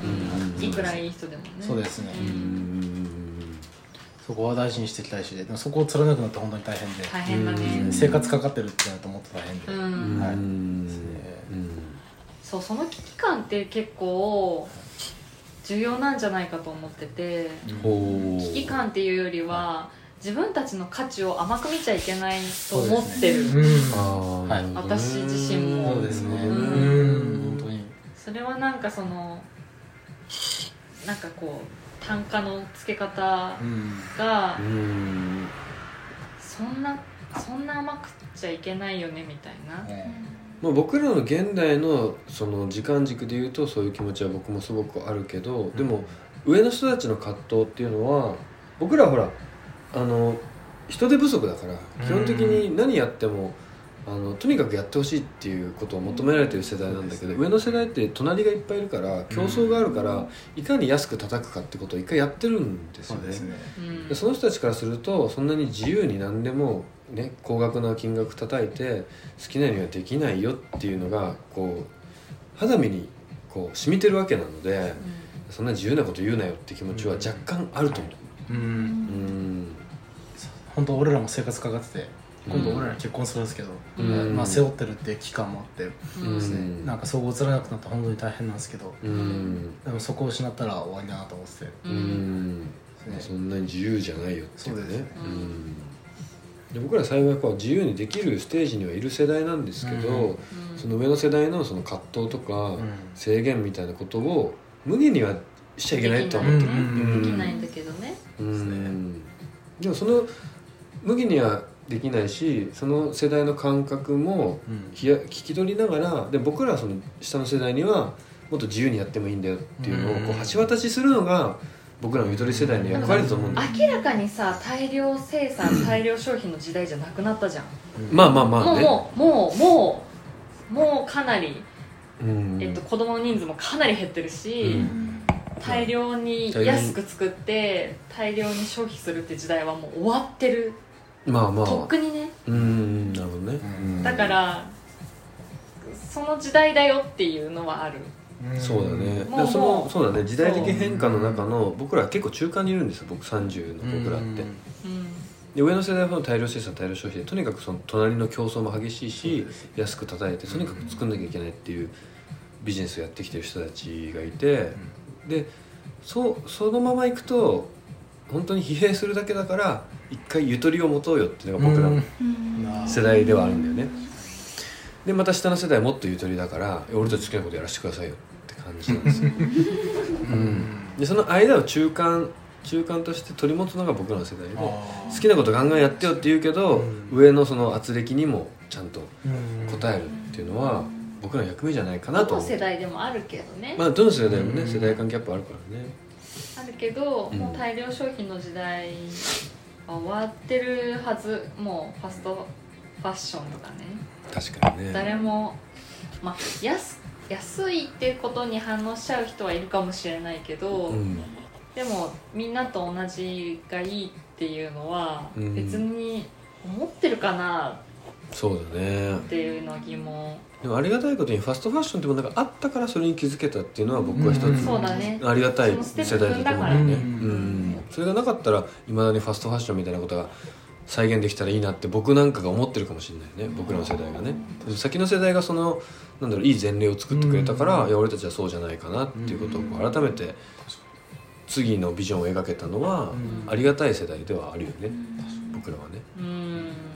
うん。うんいくらいい人でもね。そうですね。ううんんそこは大事にしていきたいしでもそこを貫くのって本当に大変で、大変だね、うん生活かかってるってなるともっと大変で、はい。うん。ですねそうその危機感って結構重要なんじゃないかと思ってて。危機感っていうよりは自分たちの価値を甘く見ちゃいけないと思ってる。ね。あはい。私自身も。そうですね。本当に。それはなんかそのなんかこう単価の付け方うん。がうん。そんなそんな甘くちゃいけないよねみたいな。まあ、僕らの現代のその時間軸でいうとそういう気持ちは僕もすごくあるけどでも上の人たちの葛藤っていうのは僕らはほらあの人手不足だから基本的に何やってもあのとにかくやってほしいっていうことを求められてる世代なんだけど上の世代って隣がいっぱいいるから競争があるからいかに安く叩くかってことを一回やってるんですよね。そうですね。うん。でその人たちからするとそんなに自由に何でも、ね、高額な金額叩いて好きなようにはできないよっていうのがこう肌身にこう染みてるわけなのでそんな自由なこと言うなよって気持ちは若干あると思う。ううんん。本当俺らも生活かかってて今度俺ら結婚するんですけど、うん。まあ、背負ってるっていう期間もあってうん。ですね、うんなんかそこ映らなくなったら本当に大変なんですけどうん。でもそこを失ったら終わりだなと思ってて。ううんんね。そんなに自由じゃないよっていうかね。そうですね。うん。で僕ら幸いこう自由にできるステージにはいる世代なんですけど、うん。その上の世代のその葛藤とかうん。制限みたいなことを無限にはしちゃいけないとは思ってる、うん。できないんだけどね。うん。でもその無限にはできないしその世代の感覚も聞き取りながらで僕らはその下の世代にはもっと自由にやってもいいんだよっていうのをこう橋渡しするのが僕らのゆとり世代の役割だと思うんだよ。明らかにさ大量生産大量消費の時代じゃなくなったじゃん。まあまあまあね。もうもうもうもうかなり、うん。えっと、子供の人数もかなり減ってるし、うん。大量に。安く作って大量に消費するって時代はもう終わってるまあまとっあくにね。うんなるほどね、うん。だからその時代だよっていうのはある。うん。そうだね。もうでそもう。のそうだね。時代的変化の中の僕らは結構中間にいるんですよ僕30の僕らって、うん。で上の世代は大量生産大量消費でとにかくその隣の競争も激しいし安く叩いてとにかく作んなきゃいけないっていうビジネスをやってきてる人たちがいて。でそうそのままいくと本当に疲弊するだけだから一回ゆとりを持とうよっていうのが僕らのうん。世代ではあるんだよね。でまた下の世代はもっとゆとりだから俺たち好きなことやらせてくださいよって感じなんですよ。うん。でその間を中間中間として取り持つのが僕らの世代で好きなことガンガンやってよって言うけど、うん。上のその圧力にもちゃんとうん。応えるっていうのは僕らの役目じゃないかなと思う。どの世代でもあるけどね、まあどの世代もね、うん。世代間ギャップあるからねあるけど、うん。もう大量消費の時代は終わってるはずもうファストファッションとかね。確かにね。誰も、まあ、安安いってことに反応しちゃう人はいるかもしれないけど、うん。でもみんなと同じがいいっていうのはうん。別に思ってるかなそうだね。っていうのは疑問、でもありがたいことにファストファッションってものがあったからそれに気づけたっていうのは僕は一つ、うんそうだね。ありがたい世代だと思うんだよね、うん。それがなかったらいまだにファストファッションみたいなことが再現できたらいいなって僕なんかが思ってるかもしれないね。僕らの世代がね。先の世代がそのなんだろういい前例を作ってくれたから、うん。いや俺たちはそうじゃないかなっていうことをこう改めて次のビジョンを描けたのはうん。ありがたい世代ではあるよね。僕らはね。うんうん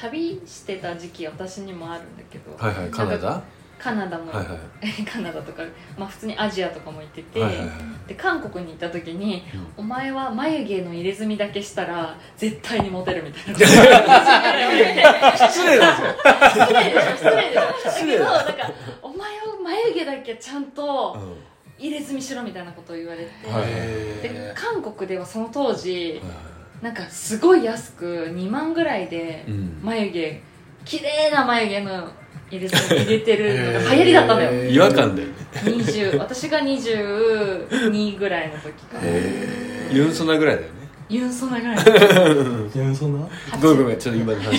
旅してた時期私にもあるんだけど。はいはいカナダ？カナダも、はいはい [LAUGHS] カナダとか、まあ、普通にアジアとかも行ってて、はいはいはい。で韓国に行った時に、うん。お前は眉毛の入れ墨だけしたら絶対にモテるみたいな。こと言われて失礼なんですよ。失礼でしょ失礼でしょだ失礼だけどなんかお前は眉毛だけちゃんとう入れ墨しろみたいなことを言われて、はいはいで韓国ではその当時んはいなんかすごい安く2万ぐらいでうん。眉毛綺麗な眉毛の入れ墨入れてるのが流行りだったんだよ。へー違和感だよね。20私が22ぐらいの時かユンソナぐらいだよね。ユンソナぐらい。いやそんなごめんごめんちょっと今の話。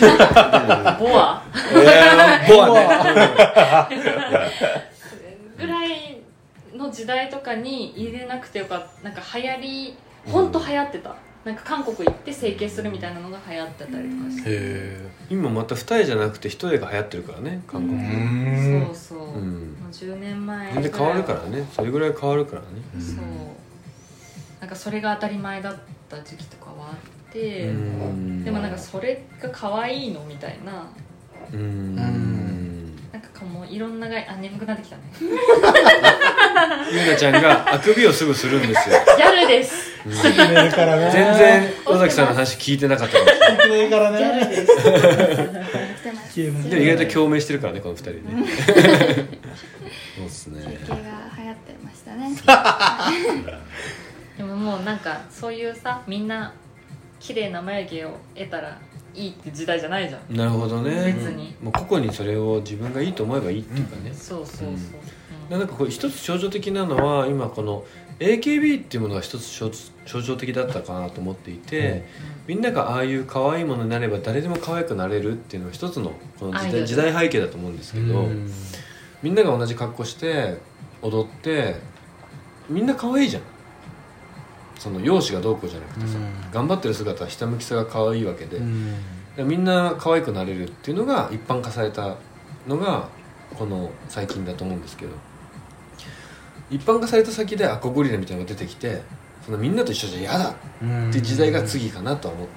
ボア。えーボアね。ぐらいの時代とかに入れなくてよかった。なんか流行り本当流行ってた、なんか韓国行って整形するみたいなのが流行ってたりとかして、へ今また二重じゃなくて一重が流行ってるからね韓国。えそうそう、うん。もう10年前全然変わるからね。それぐらい変わるからね。そう。なんかそれが当たり前だった時期とかはあって、うん。でもなんかそれが可愛いのみたいな。うん。なんかもういろんながあ眠くなってきたね [LAUGHS] ゆうなちゃんがあくびをすぐするんですよ。ギャルです。うん。決めるからね全然尾崎さんの話聞いてなかったからギャルねで意外と共鳴してるからねこの二人ね。そうっすね。整形が流行ってましたね。でももうなんかそういうさみんな綺麗な眉毛を得たらいいって時代じゃないじゃん。なるほどね。別に。もう個々にそれを自分がいいと思えばいいっていうかね、そうそうそう、うんうんなんかこれ一つ象徴的なのは今この AKB っていうものが一つ象象徴的だったかなと思っていて、みんながああいう可愛いものになれば誰でも可愛くなれるっていうのが一つのこの時代時代背景だと思うんですけど、みんなが同じ格好して踊ってみんな可愛いじゃん。その容姿がどうこうじゃなくてさ、うん。頑張ってる姿ひたむきさが可愛いわけで。みんな可愛くなれるっていうのが一般化されたのがこの最近だと思うんですけど一般化された先でアコゴリラみたいなのが出てきてそのみんなと一緒じゃ嫌だっていう時代が次かなとは思っ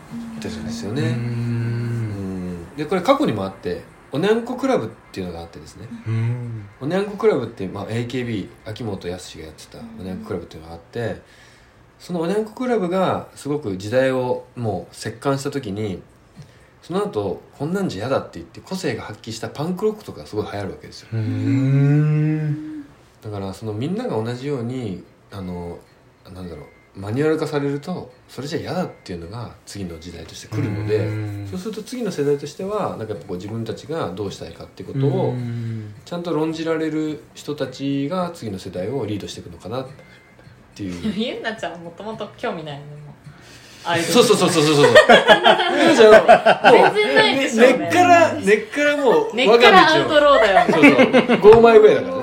てるんですよね、ううん。んでこれ過去にもあっておにゃんこクラブっていうのがあってですね。うん。おにゃんこクラブって、まあ、AKB 秋元康がやってたおにゃんこクラブっていうのがあってそのおにゃんこクラブがすごく時代をもう折檻した時にその後こんなんじゃ嫌だって言って個性が発揮したパンクロックとかすごい流行るわけですよ。うんだからそのみんなが同じようにあのなんだろうマニュアル化されるとそれじゃ嫌だっていうのが次の時代として来るのでうん。そうすると次の世代としてはなんかやっぱこう自分たちがどうしたいかっていうことをうん。ちゃんと論じられる人たちが次の世代をリードしていくのかなっていう。[LAUGHS] ゆうなちゃんはもともと興味ないねもうアイドル。そうそうそうそうそうそうゆうちゃんもう全然ないでしょ。うね根っから根っからもう根っからアウトローだよね。そうそう。5枚ぐらいだから。ね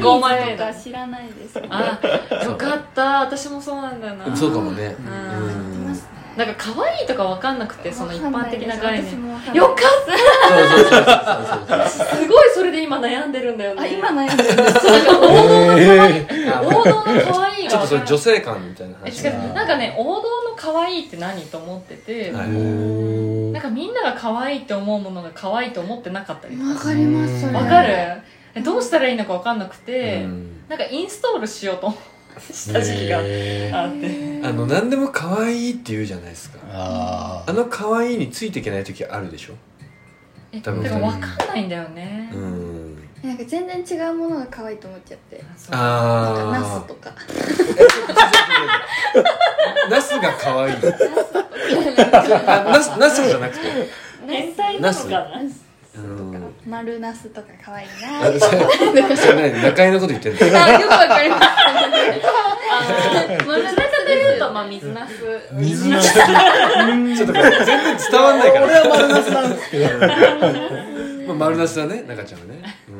5枚目とか。知らないです。あよかった。私もそうなんだよな。そうかもね。うん。なんか可愛いとかわかんなくてその一般的な概念。よよかった。すごいそれで今悩んでるんだよね。あ今悩んでるんです。そうなんか王道のえあ王道の可愛い。ちょっとそれ女性感みたいなえ話なんかね王道の可愛いって何と思ってて、なんかみんなが可愛いって思うものが可愛いと思ってなかったりとわかかりますわかる？えどうしたらいいのかわかんなくて、うん。なんかインストールしようと [LAUGHS] した時期があって。あの何でも可愛いって言うじゃないですか。ああの可愛いについていけない時あるでしょ？え多分でもわかんないんだよね、うん。なんか全然違うものが可愛いと思っちゃって。そう。なんかナあスとか。あナスが可愛い。あ [LAUGHS] ナスナスじゃなくて。[LAUGHS] 変態なのかな？ナスうん。丸ナスとか可愛いあなそれそれ何中居のこと言ってんの。[LAUGHS] あよくわかります。どちらかというと、まあ、水なす水なすちょっとこれ全然伝わんないから。俺は丸ナスなんですけど。まあ、丸ナスだね中ちゃんはね、う、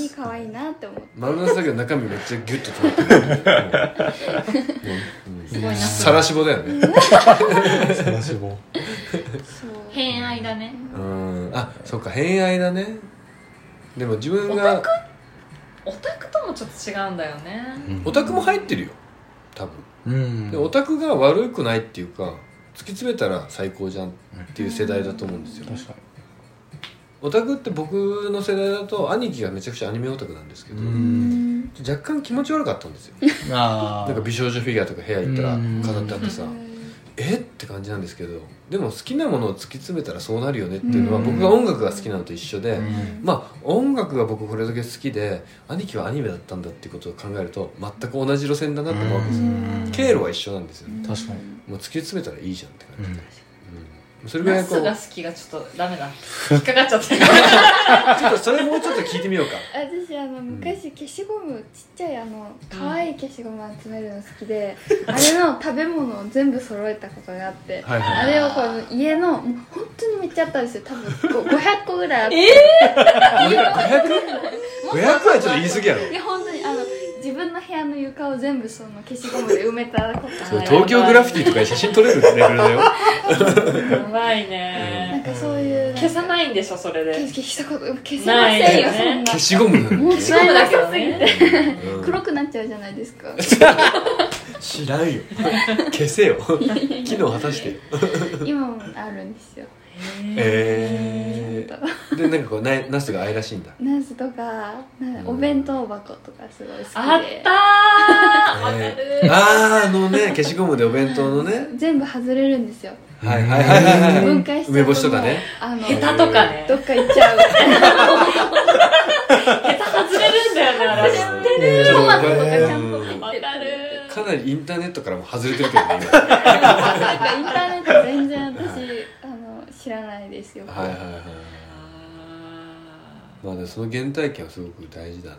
に可愛いなって思って。丸ナスだけど中身めっちゃギュッと詰まってる、さらしぼだよねさらしぼ偏愛だねうんあそっか偏愛だね。でも自分がオタク？ともちょっと違うんだよね。オタクも入ってるよ。多分。うん。でオタクが悪くないっていうか突き詰めたら最高じゃんっていう世代だと思うんですよ。確かオオタクって僕の世代だと兄貴がめちゃくちゃアニメオタクなんですけど、うん。若干気持ち悪かったんですよ。[LAUGHS] あなんか美少女フィギュアとか部屋行ったらうん。飾ってあってさえ？って感じなんですけどでも好きなものを突き詰めたらそうなるよねっていうのはうん。僕が音楽が好きなのと一緒で、うん。まあ音楽が僕これだけ好きで兄貴はアニメだったんだっていうことを考えると全く同じ路線だなって思うわけですよ。うん。経路は一緒なんですよ。ね確かに。もう突き詰めたらいいじゃんって感じ、うんうんそれぐらナいこう。スが好きがちょっとダメだ。引っかかっちゃってる [LAUGHS] ちょっとそれもうちょっと聞いてみようか。[LAUGHS] 私あの昔消しゴムちっちゃいあの可愛い消しゴム集めるの好きで、あれの食べ物を全部揃えたことがあって、はいはいあれをこの家のもう本当にめっちゃあったんですよ。多分ご500個ぐらいあって、500 [LAUGHS] はちょっと言い過ぎやろ。いや部屋の床を全部その消しゴムで埋めたことそれがある東京グラフィティとかで写真撮れるレベルだよ。やばいなんねかそういう消さないんでしょそれで。消消したこと消せませんよないよね。そんな。消しゴムなのもったいなさすぎて。うん。黒くなっちゃうじゃないですか。知らんよ。消せよ。[LAUGHS] 機能果たしてよ。今もあるんですよえー、でなんかこうなナスが愛らしいんだ。ナスとかなお弁当箱とかすごい好きで。あったー。え。るー。あーあのね [LAUGHS] 消しゴムでお弁当のね。全部外れるんですよ。はいはいはい。はいはい分解しちゃう梅干しとかね。あのヘタとかね。どっか行っちゃう。[LAUGHS] ヘタ外れるんだよねあれ知ってるトマトとかちゃんとうんわかるかなりインターネットからも外れてるけどね [LAUGHS] なんかインターネット全然私知らないですよ今はいはいはいまあでもその原体験はすごく大事だね。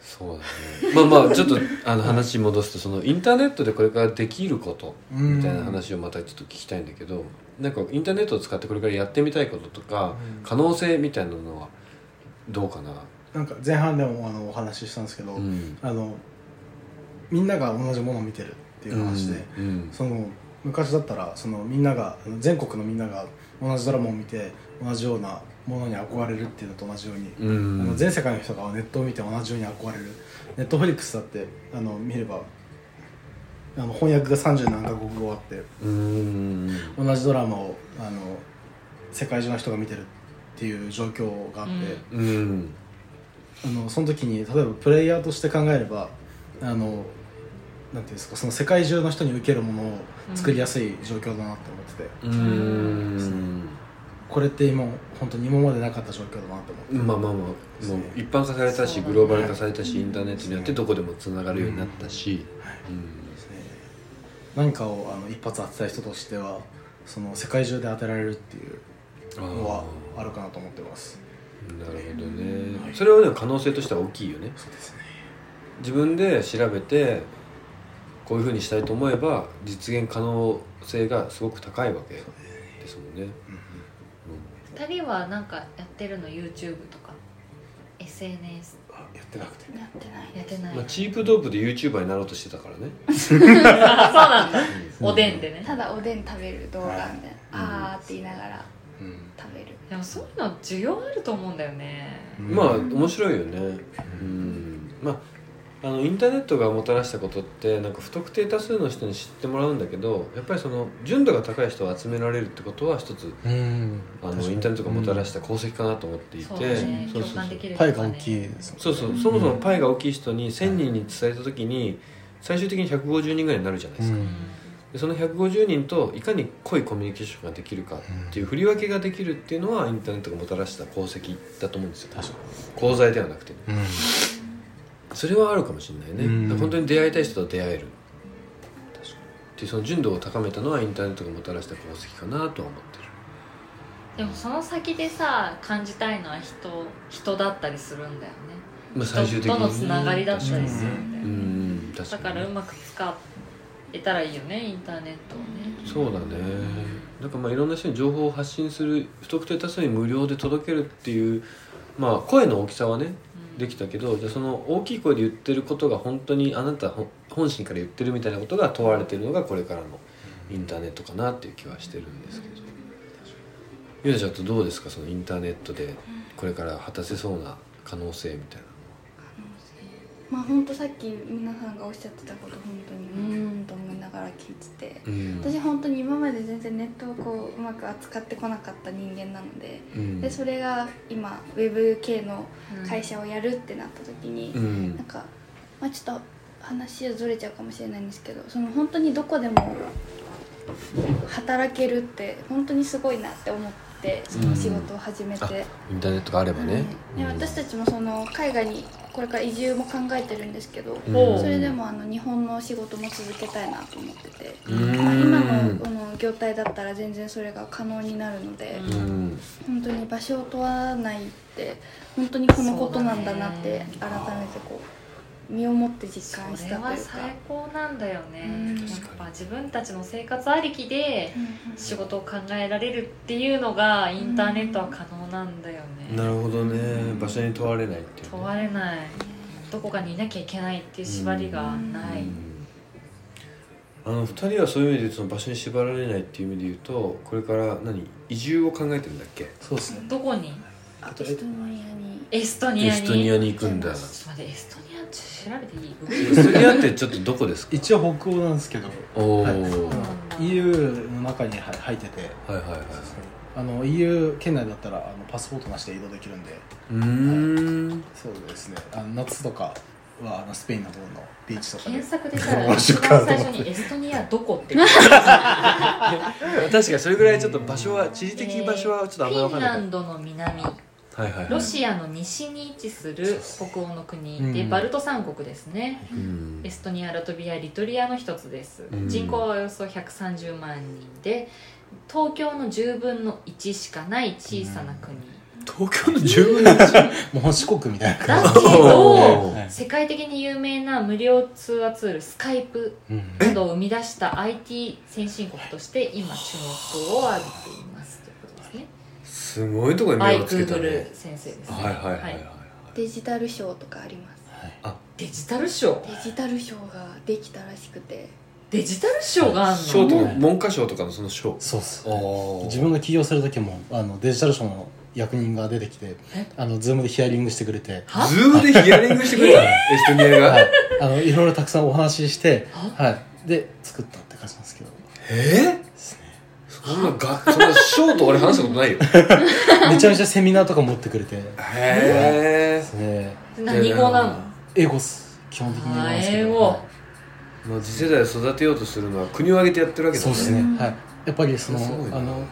そうだね。まあまあ [LAUGHS] ちょっとあの話戻すとそのインターネットでこれからできることうん。みたいな話をまたちょっと聞きたいんだけどなんかインターネットを使ってこれからやってみたいこととかうん。可能性みたいなのはどうかな？なんか前半でもあのお話ししたんですけど、うん。あのみんなが同じものを見てるっていう話で、うん。その昔だったらそのみんなが全国のみんなが同じドラマを見て同じようなものに憧れるっていうのと同じように、うん。あの全世界の人がネットを見て同じように憧れる。ネットフリックスだってあの見ればあの翻訳が30何カ国語あってうん。同じドラマをあの世界中の人が見てるっていう状況があって、うん。あのその時に例えばプレイヤーとして考えればあのなんていうんですかその世界中の人に受けるものを作りやすい状況だなって思ってて、うん。これって今本当に今までなかった状況だなと思って、まあまあまあもう一般化されたしグローバル化されたしインターネットによってどこでもつながるようになったし、何かをあの一発当てたい人としてはその世界中で当てられるっていうのはあるかなと思ってます。なるほどね、それはでも可能性としては大きいよね。そうですね。自分で調べてこういうふうにしたいと思えば実現可能性がすごく高いわけですもんね、2人はなんかやってるの？YouTube とか。SNS あやってなくてやってないやってない、まあ、チープドープで YouTuber になろうとしてたからね、あ [LAUGHS] そうなんだ。おでんでね。ただおでん食べる動画みたい。な、うんあーって言いながらうん。食べる。でもそういうの需要あると思うんだよね。まあ面白いよね。うん。まああのインターネットがもたらしたことってなんか不特定多数の人に知ってもらうんだけどやっぱりその純度が高い人を集められるってことは一つうん。あのインターネットがもたらした功績かなと思っていて、そうだね。そうそうそう。共感できるパイが大きいそうそう。そもそもパイが大きい人に1000人に伝えた時に最終的に150人ぐらいになるじゃないですか、うん。でその150人といかに濃いコミュニケーションができるかっていう振り分けができるっていうのはインターネットがもたらした功績だと思うんですよ。確か功罪ではなくてにうんそれはあるかもしれないね、本当に出会いたい人と出会える。っていうその純度を高めたのはインターネットがもたらした功績かなとは思ってる。でもその先でさ感じたいのは人人だったりするんだよね。まあ最終的にね。人とのつながりだったりするんだようねん。確かに。だからうまく使えたらいいよねインターネットをね。そうだね。なんかまあいろんな人に情報を発信する不特定多数に無料で届けるっていうまあ声の大きさはねうんできたけどじゃあその大きい声で言ってることが本当にあなたほ本心から言ってるみたいなことが問われてるのがこれからのインターネットかなっていう気はしてるんですけど。ゆなちゃんとどうですか？そのインターネットでこれから果たせそうな可能性みたいなまあ本当さっき皆さんがおっしゃってたこと本当にうーんと思いながら聞いててうん。私本当に今まで全然ネットをこううまく扱ってこなかった人間なのでうん。でそれが今ウェブ系の会社をやるってなった時に、うん。なんか、まあ、ちょっと話がずれちゃうかもしれないんですけどその本当にどこでも働けるって本当にすごいなって思ってその仕事を始めて、あインターネットがあればね。はい。で私たちもその海外にこれから移住も考えてるんですけど、うん。それでもあの日本の仕事も続けたいなと思ってて、うん。まあ、今のこの業態だったら全然それが可能になるので、本当に場所を問わないって本当にこのことなんだなって改めてこう身をもって実感したというか。は最高なんだよね。うん。やっぱ自分たちの生活ありきでうんうん仕事を考えられるっていうのがインターネットは可能なんだよね。なるほどね。場所に問われないっていうね。問われない。どこかにいなきゃいけないっていう縛りがない。あの2人はそういう意味でその場所に縛られないっていう意味で言うとこれから何？移住を考えてるんだっけ？そうですね。どこに？あエストニアに。エストニアに。エストニアに行くんだ。ちょっと待ってエストニ調べていい？エストニアってちょっとどこですか一応北欧なんですけど。おお、はい。はい、そうなんだ EU の中に入入ってて。はいはいあの EU 圏内だったらあのパスポートなしで移動できるんで。うーん。そうですね。あの夏とかはあのスペインの方のビーチとかで。検索でさ面 [LAUGHS] 一番最初にエストニアどこって。[LAUGHS] 確かにそれぐらいちょっと場所は地理的場所はちょっとあんまり分フィンかんないランドの南はいはいはい。ロシアの西に位置する北欧の国でうんバルト三国ですね。うん。エストニアラトビアリトリアの一つです。うん。人口はおよそ130万人で東京の10分の1しかない小さな国。東京の10分の1もう四国みたいなだ感けどはい世界的に有名な無料通話ツールスカイプなどを生み出した IT 先進国として今注目を浴びていますすごいところに目をつけたね。先生ですね。はいはいはいはいデジタルショーとかあります。デジタルショー？デジタルショーができたらしくて。デジタルショーがあんの？賞とか文科省とかのその省そうっす。自分が起業する時もあのデジタルショーの役人が出てきてえ？あのズームでヒアリングしてくれて。は？ズームでヒアリングしてくれたの？エストニアが？はい。あのいろいろたくさんお話ししては？はい。で作ったって感じなんですけど。え？ですねそんながそんな賞と俺話したことないよ。[LAUGHS] めちゃめちゃセミナーとか持ってくれて。でへえ何語なの？英語っす基本的に英語なんですけどあー英語。はもう次世代を育てようとするのは国を挙げてやってるわけだいそうですね。はい。やっぱりその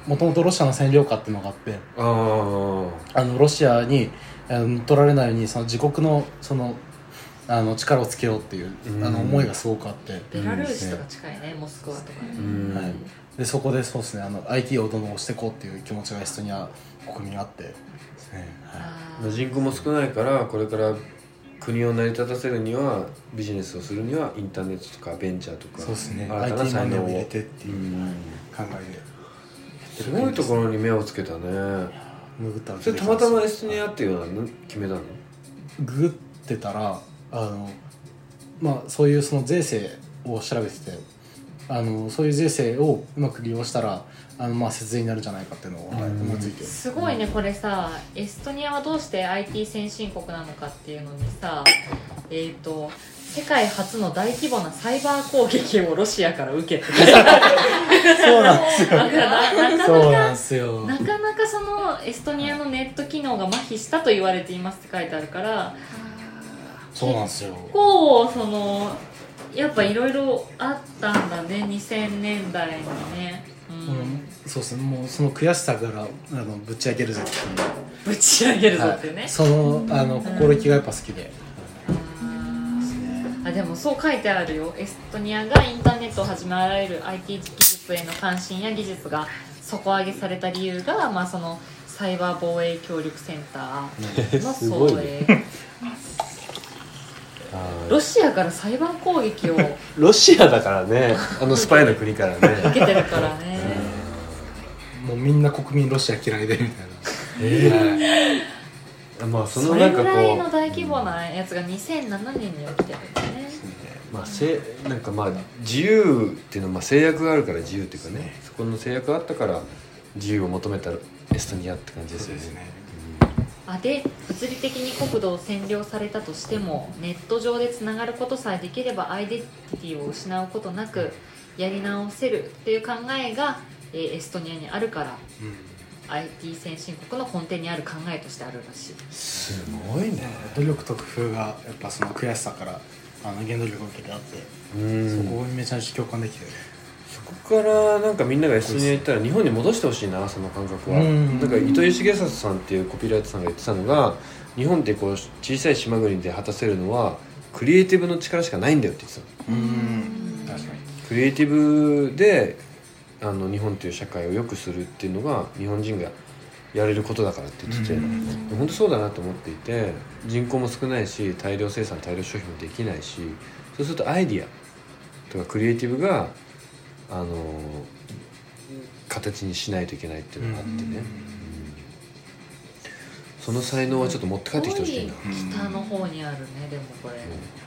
もともとロシアの占領下っていうのがあって。あああのロシアにあの取られないようにその自国のそのあの力をつけようっていううん。あの思いがすごくあって、ベラルーシとか近いねモスクワとかね。うん。はい、でそこでそうですねあの IT をどんどん押していこうっていう気持ちがエストニア国民にあって。ですね、はい。人口も少ないからこれから国を成り立たせるにはビジネスをするにはインターネットとかベンチャーとかそうですね。新たな IT マ才能をネーを入れてっていううん。考えですごいところに目をつけたね。それたまたまエストニアっていうのは何決めたの？ググってたらあのまあそういうその税制を調べててあのそういう税制をうまく利用したらあのまあ節税になるんじゃないかっていうのを、思いついて。すごいねこれさエストニアはどうして IT 先進国なのかっていうのにさえっ、と世界初の大規模なサイバー攻撃をロシアから受けて。[LAUGHS] そうなんですよ。なかなかそうなんですよなかなかそのエストニアのネット機能が麻痺したと言われていますって書いてあるからそうなんですよ。結構そのやっぱいろいろあったんだね2000年代にね、ううん。ん、そうですねもうその悔しさからあのぶち上げるぜっていうぶち上げるぞっていうね、はい、そのあの心意気がやっぱ好きで、あでもそう書いてあるよ。エストニアがインターネットをはじめあらゆる IT 技術への関心や技術が底上げされた理由が、まあ、そのサイバー防衛協力センターの [LAUGHS] 総営、ロシアからサイバー攻撃を。受 [LAUGHS] ロシアだからね。あのスパイの国からね。けてるからね。もうみんな国民ロシア嫌いでみたいな。ええまあそそのなんかれぐらいこの大規模なやつが2007年に起きてるんだね。うまあせなんかまあ自由っていうのはまあ制約があるから自由っていうかね。そこの制約があったから自由を求めたエストニアって感じですよね。あで物理的に国土を占領されたとしてもネット上でつながることさえできればアイデンティティを失うことなくやり直せるっていう考えが、えーエストニアにあるから IT 先進国の根底にある考えとしてあるらしい。すごいね。努力と工夫がやっぱその悔しさからあの原動力を受けてあって、うん。そこにめちゃめちゃ共感できてそこからなんかみんながエストニア行ったら日本に戻してほしいなその感覚は。うん。なんか糸井重里さんっていうコピーライターさんが言ってたのが日本ってこう小さい島国で果たせるのはクリエイティブの力しかないんだよって言ってたの。うん。確かに。クリエイティブであの日本という社会を良くするっていうのが日本人がやれることだからって言ってて、うん。本当そうだなと思っていて人口も少ないし大量生産大量消費もできないしそうするとアイディアとかクリエイティブがあの形にしないといけないっていうのがあってね、うん。その才能はちょっと持って帰ってきてほしいな、すごい北の方にあるねでもこれ。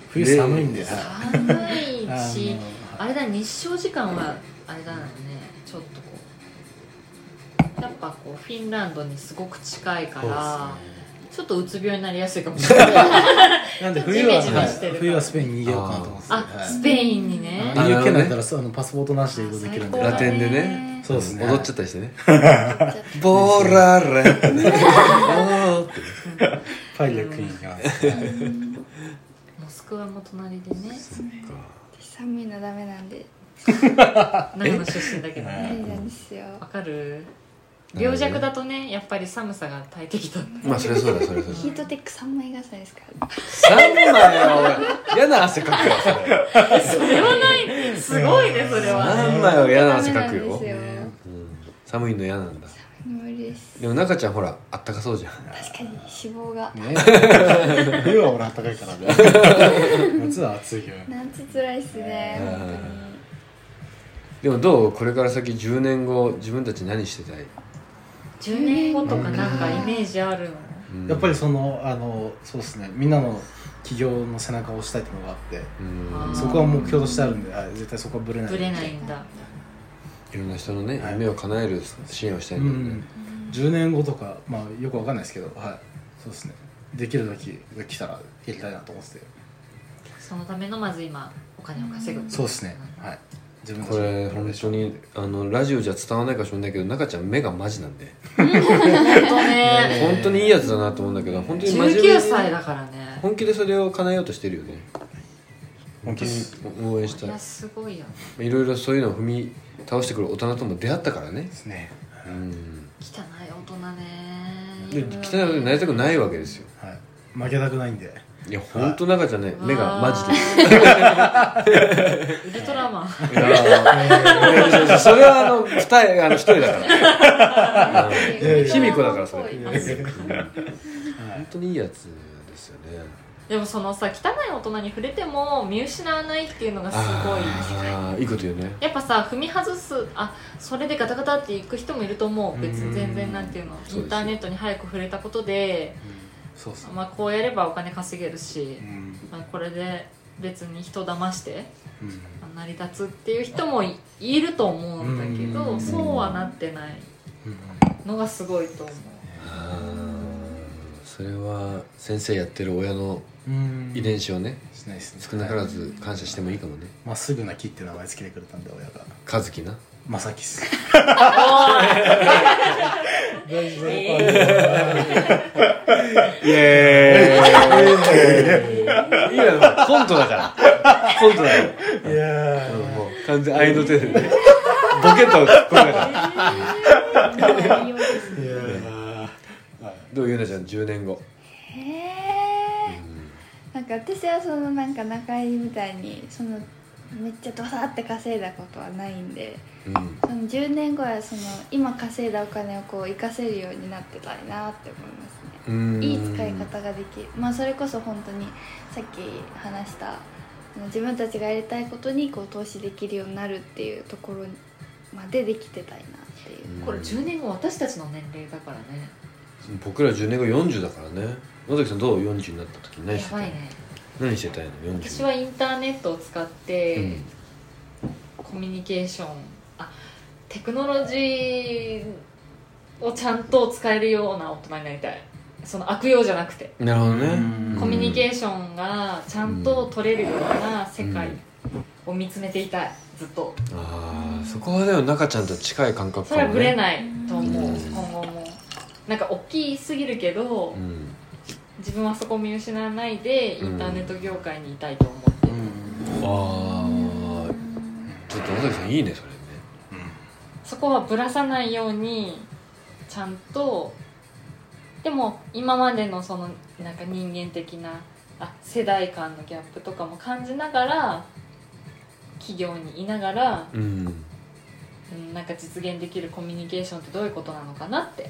冬寒いんで。寒いあしのあれだ日照時間はあれだよね。ちょっとこう。やっぱこうフィンランドにすごく近いから、ちょっとうつ病になりやすいかもしれない。[LAUGHS] なんで冬は、ジメジメしてるからはい冬はスペインに逃げようかなと思って。てあはい。スペインにね。ああの UK なんだらそうあのパスポートなしで移動できるんで。ラテンでね。そうですね。踊っちゃったりしてね。[LAUGHS] ボーラーってパイレクイーンがモスクワも隣でね。寒いのダメなんで [LAUGHS] 長野出身だけど無ねわかる？病弱だとねやっぱり寒さが大敵だまあそりゃそうだそりゃそうだヒートテック3枚傘ですから。三枚は俺嫌な汗かくよ。それそれはない。すごいねそれは。三枚は嫌な汗かくよ。寒いの嫌なんだ。無理です。でも中ちゃんほらあったかそうじゃん。確かに脂肪が。ね。冬は俺あったかいからね。[LAUGHS] 夏は暑いけど夏つらいっすねでもどう？これから先10年後自分たち何してたい、10年後とかなんかイメージあるのうん。やっぱりそのあのそうですね。みんなの企業の背中を押したいっていうのがあってそこは目標としてあるんであ絶対そこはぶれない。ぶれないんだ。いろんな人のね、はい。夢を叶える支援をしたいだようん。んね、10年後とかまあよくわかんないですけどはい。そうですね。できる時が来たらやりたいなと思ってて。そのためのまず今お金を稼ぐそうですね。はいこれ本当にあのラジオじゃ伝わらないかもしれないけど中ちゃん目がマジなんで。本当ね。[LAUGHS] 本当にいいやつだなと思うんだけど本当に真面目に19歳だからね。本気でそれを叶えようとしてるよね。本当に。応援したい。すごいよね。いろいろそういうのを踏み倒してくる大人とも出会ったからね。ですね。うん。汚い大人ね。で汚いことになりたくないわけですよ。はい。負けたくないんでいや本当中ちゃんね目がマジで。[LAUGHS] ウルトラマン。でいやいやそれはあの二重あの一人だから。[LAUGHS] うん。卑弥呼だからそれ。本当に。いいやつですよね。でもそのさ汚い大人に触れても見失わないっていうのがすごい。ああいいこと言うね。やっぱさ踏み外すあそれでガタガタっていく人もいると思う。別に全然なんていうの。インターネットに早く触れたことで、そうですねまあ、こうやればお金稼げるしう、ん。まあ、これで別に人騙してうん。まあ成り立つっていう人もいいると思うんだけどうん。そうはなってないうん。のがすごいと思う。それは先生やってる親のうん。遺伝子をねしないですね。少なからず感謝してもいいかもね。まっすぐな木って名前つけてくれたんで親が。和樹なまさきっす。イエーイ。いいやコントだから。コントだからいやうんもう完全愛の手でねボケとツッコミだから。いやどうゆうなちゃん10年後。へえなんか私はそのなんか中井みたいにそのめっちゃドサって稼いだことはないんでうん。その10年後はその今稼いだお金をこう活かせるようになってたいなって思いますね。うん。いい使い方ができる。まあそれこそ本当にさっき話した自分たちがやりたいことにこう投資できるようになるっていうところまでできてたいなっていう、これ10年後私たちの年齢だからね。僕ら10年後40だからね。野崎さんどう？40になった時何してたいやばいね何してたいの40私はインターネットを使って、うんコミュニケーションあテクノロジーをちゃんと使えるような大人になりたい。その悪用じゃなくて。なるほどね。うん。コミュニケーションがちゃんと取れるような世界を見つめていたい。ずっと。ああそこはでも中ちゃんと近い感覚それはぶれいないと思ううん今後もなんか大きすぎるけどうん自分はそこを見失わないでイうん。ンターネット業界にいたいと思ってる。ああちょっと尾崎さんいいねそれね。そこはぶらさないようにちゃんとでも今までのそのなんか人間的なあ世代間のギャップとかも感じながら企業にいながら、うん。うん、なんか実現できるコミュニケーションってどういうことなのかなって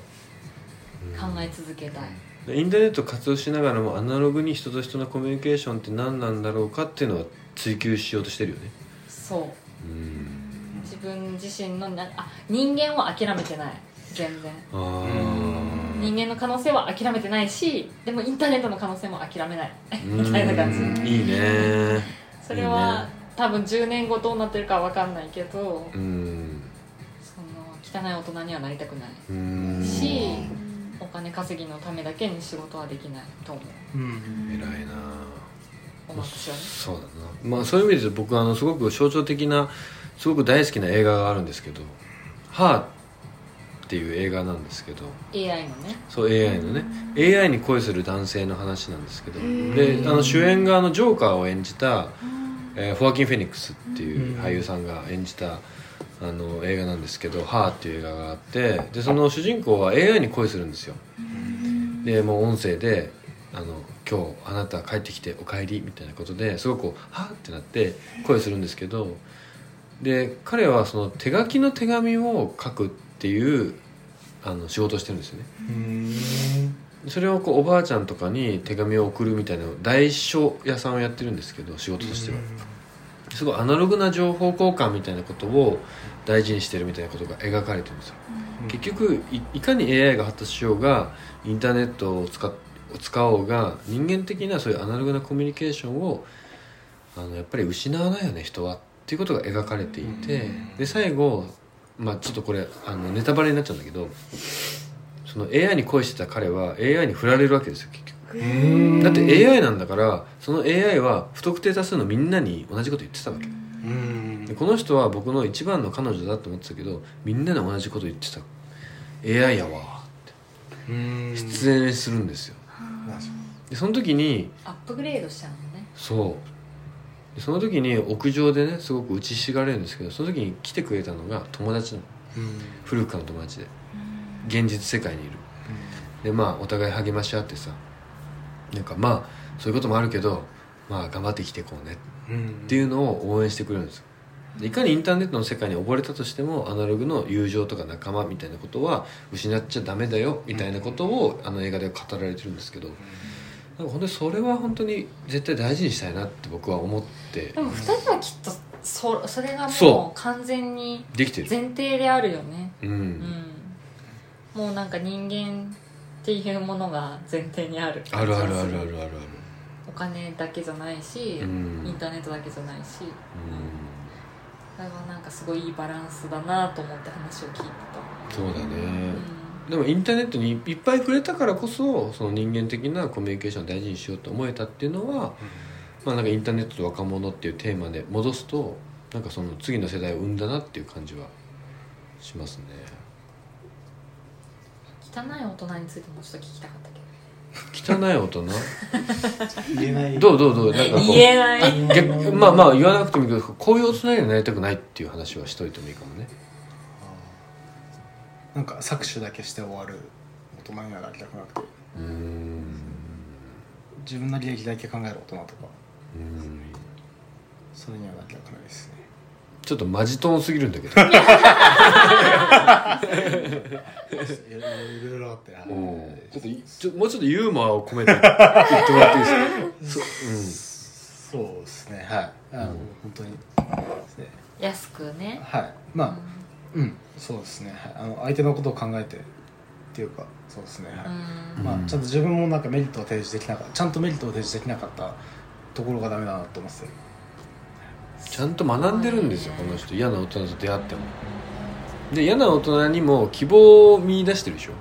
考え続けたい、でインターネット活用しながらもアナログに人と人のコミュニケーションって何なんだろうかっていうのは追求しようとしてるよね。そう。うん。自分自身のなあ人間は諦めてない。全然。人間の可能性は諦めてないしでもインターネットの可能性も諦めない。[LAUGHS] みたいな感じ。いいね。それはいいね。多分10年後どうなってるか分かんないけどうん。その汚い大人にはなりたくない。うん。しお金稼ぎのためだけに仕事はできないと思う。うん。偉いな。私はね。そうだな。まあそういう意味で僕あのすごく象徴的なすごく大好きな映画があるんですけど「ハーっていう映画なんですけど AI のね。そう AI のね。AI に恋する男性の話なんですけどであの主演があのジョーカーを演じた、えーフォアキン・フェニックスっていう俳優さんが演じたあの映画なんですけど「ハーっていう映画があってでその主人公は AI に恋するんですよ。でもう音声であの「今日あなた帰ってきてお帰り」みたいなことですごくこう「はっ?」ってなって声するんですけどで彼はその手書きの手紙を書くっていうあの仕事をしてるんですよね。うん。それをこうおばあちゃんとかに手紙を送るみたいな代書屋さんをやってるんですけど仕事としてはすごいアナログな情報交換みたいなことを大事にしてるみたいなことが描かれてるんですよ。結局いいかに AI が発達しようがインターネットを使っ使おうが人間的なそういうアナログなコミュニケーションをあのやっぱり失わないよね人はっていうことが描かれていてで最後まあちょっとこれあのネタバレになっちゃうんだけどその AI に恋してた彼は AI に振られるわけですよだって AI なんだからその AI は不特定多数のみんなに同じこと言ってたわけ。この人は僕の一番の彼女だと思ってたけどみんなで同じこと言ってた。AI やわうん。出演するんですよ。でその時にアップグレードしちゃうのね。そう。でその時に屋上でねすごく打ちひしがれるんですけどその時に来てくれたのが友達なの。うん。古くからの友達で。現実世界にいる。でまあお互い励まし合ってさなんかまあそういうこともあるけどまあ頑張って生きていこうね。うん。っていうのを応援してくれるんです。よでいかにインターネットの世界に溺れたとしてもアナログの友情とか仲間みたいなことは失っちゃダメだよみたいなことをあの映画では語られてるんですけど。なんか本当にそれは本当に絶対大事にしたいなって僕は思って。でも2人はきっとそそれがもそう。完全にできてる。前提であるよね。ううんん。もうなんか人間っていうものが前提にある。あるあるあるあるあるある。お金だけじゃないし、うん。インターネットだけじゃないし。うそれはなんかすごいいいバランスだなと思って話を聞いてんそうだた、ねでもインターネットにいっぱい触れたからこそその人間的なコミュニケーションを大事にしようと思えたっていうのは、まあなんかインターネットと若者っていうテーマで戻すとなんかその次の世代を生んだなっていう感じはしますね汚い大人についてもちょっと聞きたかったけ汚い大人？[LAUGHS] 言えない。どうどうどう？なんかこう。ど言えない。逆まあまあ言わなくてもいいけどこういう大人にはなりたくないっていう話はしといてもいいかもね。なんか搾取だけして終わる大人にはなりたくなくて。うーん。自分の利益だけ考える大人とか。うん。それにはなりたくないですねちょっとマジトーンすぎるんだけど。いろいろあってうん。ちょっといちょもうちょっとユーモアを込めて言ってもらっていいですか？そうですねはい。あの、うん本当にですね。安くね。はい。まあうんそうですね、はい、あの相手のことを考えてっていうかそうですね、はい。うん。まあ、ちゃんと自分もなんかメリットを提示できなかったちゃんとメリットを提示できなかったところがダメだなと思っててちゃんと学んでるんですよこの人。嫌な大人と出会っても。で嫌な大人にも希望を見出してるでしょ。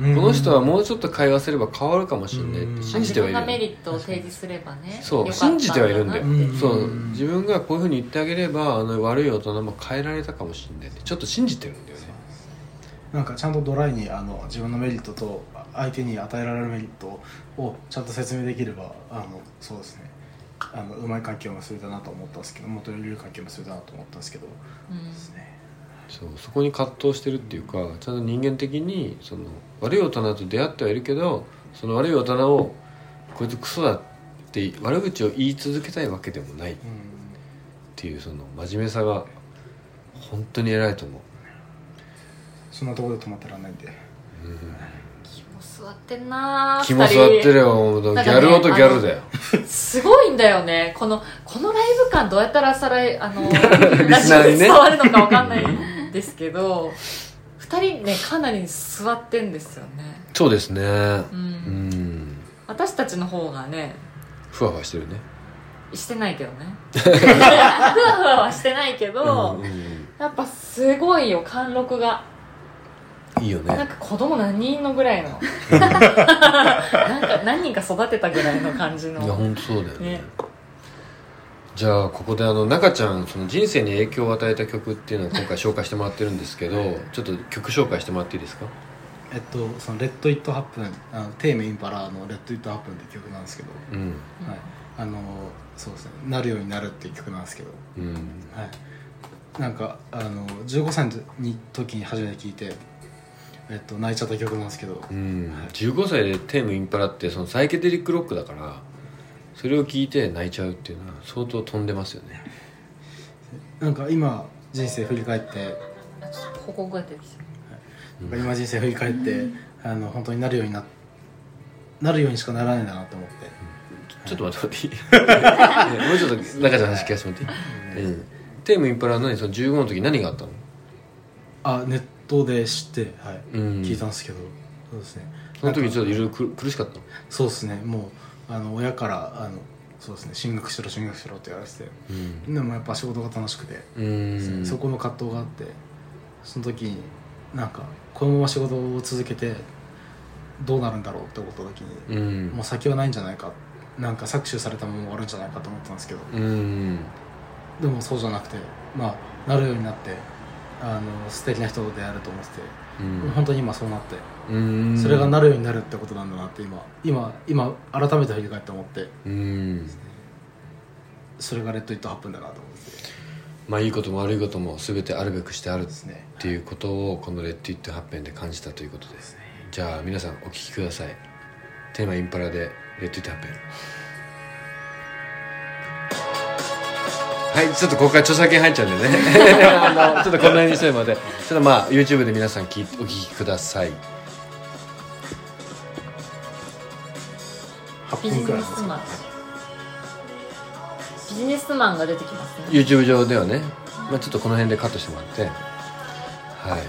うん。この人はもうちょっと会話すれば変わるかもしれないってうん。信じてはいる。自分がメリットを提示すればねそう信じてはいるんだよ。そう。自分がこういうふうに言ってあげればあの悪い大人も変えられたかもしれないってちょっと信じてるんだよね。なんかちゃんとドライにあの自分のメリットと相手に与えられるメリットをちゃんと説明できればあのそうですねあのうまい関係を結べたなと思ったんですけどもっとより良い関係を結べたなと思ったんですけどうん。ですねそうそこに葛藤してるっていうかちゃんと人間的にその悪い大人と出会ってはいるけどその悪い大人をこいつクソだって悪口を言い続けたいわけでもない。っうん。ていうその真面目さが本当に偉いと思う、そんなところで止まってらんないんで。気も座ってんなー気も座ってるよギャル男ギャルだよ。すごいんだよね。このこのライブ感どうやったらさらいあの [LAUGHS] リラジオにね。伝わるのかわかんないんですけど二人ねかなり座ってんですよね。そうですね。ううん。ん私たちの方がねふわふわしてるね。してないけどね。[LAUGHS] ふわふわはしてないけど、やっぱすごいよ貫禄がいいよね。なんか子供何人のぐらいの？[LAUGHS] なんか何人か育てたぐらいの感じいやの本当そうだよね。ね。じゃあここであの中ちゃんその人生に影響を与えた曲っていうのを今回紹介してもらってるんですけどちょっと曲紹介してもらっていいですか？えっとその「レッド・イット・ハップン」あのテーメインパラの「レッド・イット・ハップン」って曲なんですけど、うん。はい、あのそうですね「なるようになる」っていう曲なんですけど。うん。はい。なんかあの15歳の時に初めて聴いて、えっと、泣いちゃった曲なんですけど、うん、15歳でテームインパラってそのサイケデリックロックだからそれを聞いて泣いちゃうっていうのは相当飛んでますよね。なんか今人生振り返って。あちょっと報告が出てきた。なんか今人生振り返って、あの本当になるようにななるようにしかならないんだなと思って。ちょっと待って。待ってい。[LAUGHS] いねもうちょっと中ちゃんの話聞かせてもらっていい、うん、テームインパラは何その15の時何があったの？あネットで知って、はいうん。聞いたんですけどそうですね。その時ちょっといろいろ苦苦しかったの？そうですね。もうあの親からあのそうですね。進学しろ進学しろって言われててうん。でもやっぱ仕事が楽しくて、うん。そこの葛藤があってその時になんかこのまま仕事を続けてどうなるんだろうって思った時に、うん。もう先はないんじゃないかなんか搾取されたまま終わるんじゃないかと思ったんですけどうん。でもそうじゃなくてまあなるようになってあの素敵な人と出会えると思ってて、うん。本当に今そうなって、うん。それがなるようになるってことなんだなって今今今改めて振り返って思って。うん。それがレッド・イット・ハップンだなと思って。てまあいいことも悪いことも全てあるべくしてあるですねっていうことをこの「レッド・イット・ハッペン」で感じたということです。じゃあ皆さんお聴きください。テーマインパラで「レッド・イット・ハッペン」はいちょっとここから著作権入っちゃうんでね。[LAUGHS] あのちょっとこんなにしてるので。ちょっとまあ YouTube で皆さん聞いお聞きください。8ビジ分くらいなんですけどネスマンビジネスマンが出てきますね。YouTube 上ではね、まあ、ちょっとこの辺でカットしてもらって。はい。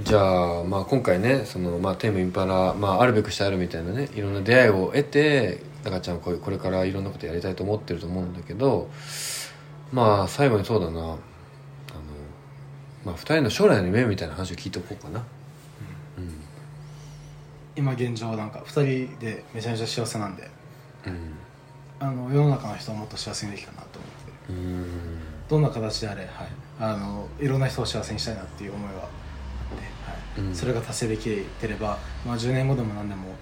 じゃあ,、まあ今回ねその、まあ、テーマインパラ、まあ、あるべくしてあるみたいなねいろんな出会いを得て中ちゃんこうこれからいろんなことやりたいと思ってると思うんだけどまあ最後にそうだな。あの、まあ、2人の将来の夢みたいな話を聞いておこうかな。うん。今現状なんか2人でめちゃめちゃ幸せなんで。うん。あの世の中の人をもっと幸せにできたなと思ってうん。どんな形であれ、はい、あのいろんな人を幸せにしたいなっていう思いはあって、はい。うん。それが達成できてれば、まあ、10年後でも何でも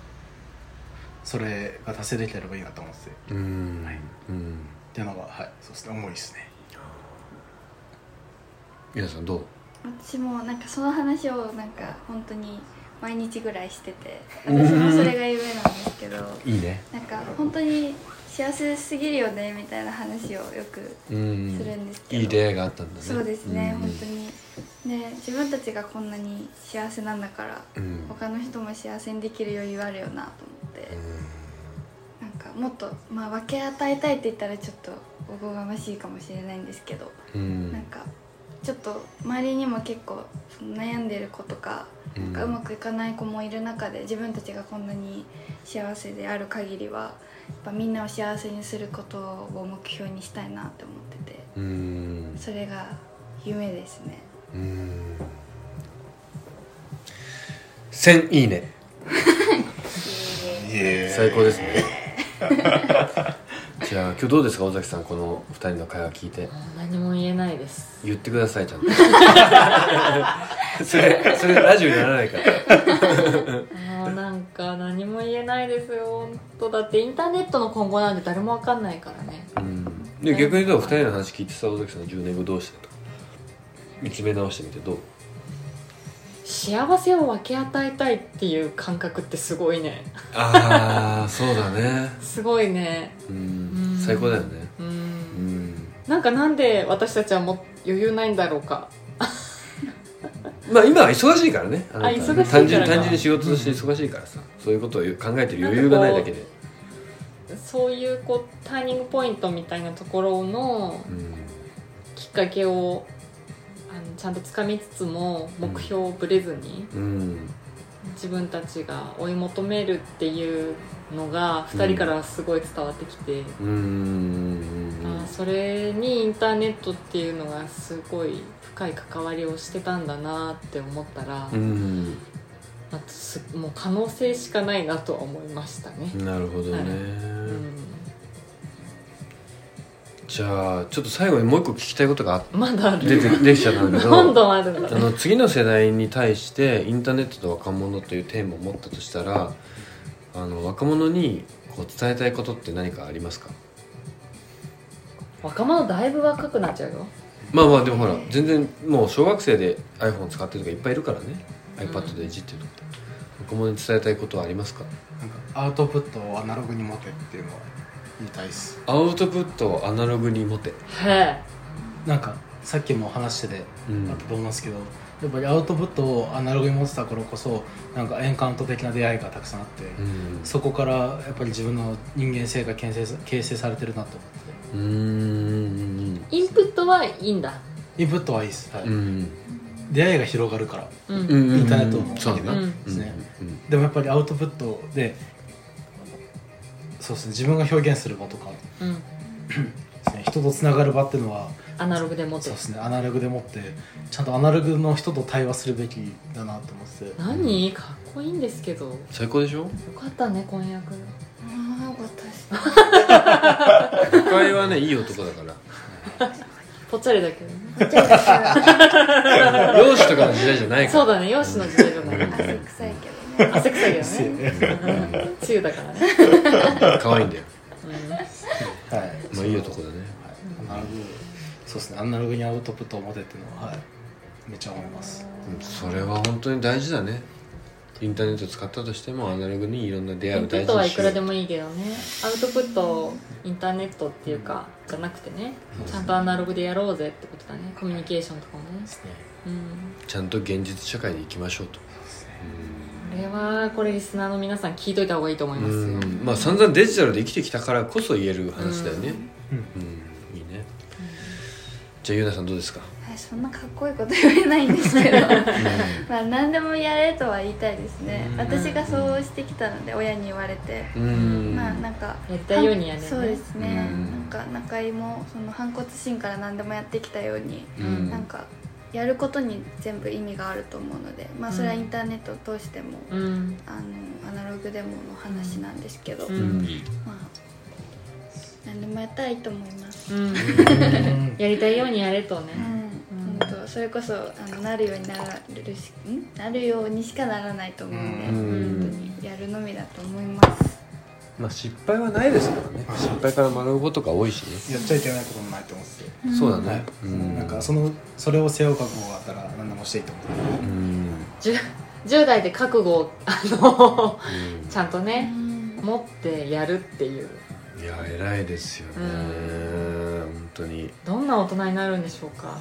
それが達成できてればいいなと思ってて。っうん。はい。うん。ていうのが、はい、そうですね。思いですね。皆さんどう？私もなんかその話をなんか本当に毎日ぐらいしてて。[LAUGHS] 私もそれが夢なんですけど。いいね。なんか本当に幸せすぎるよねみたいな話をよくうん。するんですけど。いい出会いがあったんだね。そうですね、うん本当に。ね自分たちがこんなに幸せなんだからうん。他の人も幸せにできる余裕あるよなと思って。なんかもっとまあ分け与えたいって言ったらちょっとおこがましいかもしれないんですけどうん。なんかちょっと周りにも結構悩んでる子とかうまくいかない子もいる中で自分たちがこんなに幸せである限りはぱみんなを幸せにすることを目標にしたいなって思ってて。うん。それが夢ですね。うん。1000いいね。[LAUGHS] [LAUGHS] 最高ですね。[LAUGHS] じゃあ今日どうですか尾崎さんこの2人の会話聞いて。何も言えないです。言ってくださいちゃんと。それそれラジオにならないからか何も言えないですよ本当。だってインターネットの今後なんて誰も分かんないからね。うん。で逆に言うと2人の話聞いてさ尾崎さん10年後どうしてとか見つめ直してみてどう？幸せを分け与えたいっていう感覚ってすごいね。ああそうだね。すごいね。ううん。ん最高だよね。ううんん。なんかなんで私たちはもう余裕ないんだろうかまあ今は忙しいからね。ああ忙しいからか。単純単純に仕事として忙しいからさ。そういうことを考えてる余裕がないだけで。そういうこうターニングポイントみたいなところのうんきっかけをあのちゃんとつかみつつも目標をぶれずにうん。自分たちが追い求めるっていうのが2人からはすごい伝わってきて、うん。うん。あーそれにインターネットっていうのがすごい深い関わりをしてたんだなって思ったら、うん。あとすもう可能性しかないなとは思いましたね。なるほどね、はい。うん。じゃあちょっと最後にもう一個聞きたいことがあまだある出てできちゃったんだけど。どんどんあるんだねあの次の世代に対してインターネットと若者というテーマを持ったとしたらあの若者にこう伝えたいことって何かありますか？若者だいぶ若くなっちゃうよまあまあでもほら全然もう小学生で iPhone 使ってるとかいっぱいいるからね。iPad でいじってるとか。若者に伝えたいことはありますか？なんかアウトプットをアナログに持てっていうのは言いたいです。アウトプットをアナログに持て。へえ。なんかさっきも話しててうん。あったと思うんですけど、やっぱりアウトプットをアナログに持ってた頃こそなんかエンカウント的な出会いがたくさんあって、うん。そこからやっぱり自分の人間性が形成さ形成されてるなと思ってうーん。インプットはいいんだ。インプットはいいです、はい。うん。出会いが広がるから。インターネットのそうだな、うんですね。うん。でもやっぱりアウトプットでそうですね。自分が表現する場とか。うん、ですね。人とつながる場っていうのはアナログで持って。そうですね。アナログでもってちゃんとアナログの人と対話するべきだなと思ってて。何？かっこいいんですけど。よ最高でしょ？かったね婚約都会はねいい男だから。ぽっちゃりだけどね。容姿とかの時代じゃないから。そうだね容姿の時代じゃない汗臭いけどね。汗臭いけどね。うん梅雨だからね、可愛いんだよ。うん。はい。まあいい男だね。アナログそうですね。アナログにアウトプットを持てっていうのは、はい、めっちゃ思います。うんそれは本当に大事だねインターネット使ったとしてもアナログにいろんな出会いをインプットはい大事にしようくらでもいいけどね。アウトプットインターネットっていうかじゃなくてね。ちゃんとアナログでやろうぜってことだね。コミュニケーションとかもね。ね。うんちゃんと現実社会で生きましょうと。これはこれリスナーの皆さん聞いといた方がいいと思いますまあ散々デジタルで生きてきたからこそ言える話だよ。ねうんうんいいねじゃあゆうなさんどうですかはいそんなかっこいいこと言えないんですけどまあ何でもやれとは言いたいですね。うん。私がそうしてきたので親に言われて。うん。まあなんかやりたいようにやれね。そうですね。うん。なんか中井もその反骨心から何でもやってきたようにうん。なんかやることに全部意味があると思うのでまあそれはインターネットを通してもうん。あのアナログでもの話なんですけどまあ何でもやったらいいと思います。うん。うん。[LAUGHS] やりたいようにやれとね。うん本当それこそあのなるようになるしん？なるようにしかならないと思うんで、うん。本当にやるのみだと思います。まあ失敗はないですからね。失敗から学ぶことが多いしね。やっちゃいけないこともないと思って。て、そうだはいねうん。なんかそのそれを背負う覚悟があったら何でもしていいと思ってう。ん10 10代で覚悟をあのちゃんとうねん。持ってやるっていう。いや偉いですよね。うん。本当に。どんな大人になるんでしょうか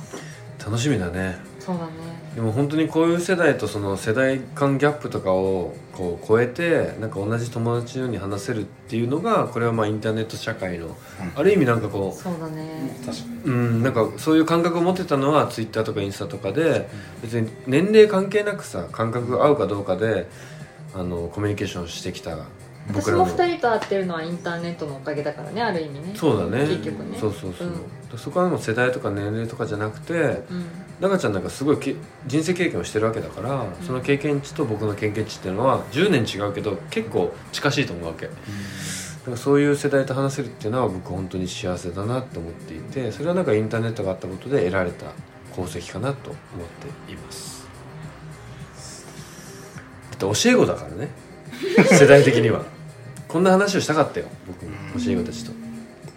楽しみだね。そうだね。でも本当にこういう世代とその世代間ギャップとかをこう超えてなんか同じ友達のように話せるっていうのがこれはまあインターネット社会のある意味なんかこそうだね。確かに。ううんなんかそういう感覚を持ってたのはツイッターとかインスタとかで別に年齢関係なくさ感覚が合うかどうかであのコミュニケーションしてきた私も2人と会ってるのはインターネットのおかげだからねある意味ね。そうだね。結局ね。そうそうそう、うん。そこはもう世代とか年齢とかじゃなくてうん。中ちゃんなんかすごいけ人生経験をしてるわけだから、その経験値と僕の経験値っていうのは10年違うけど結構近しいと思うわけ。だからそういう世代と話せるっていうのは僕本当に幸せだなって思っていてそれはなんかインターネットがあったことで得られた功績かなと思っています。だって教え子だからね。世代的にはこんな話をしたかったよ僕も教え子たちと。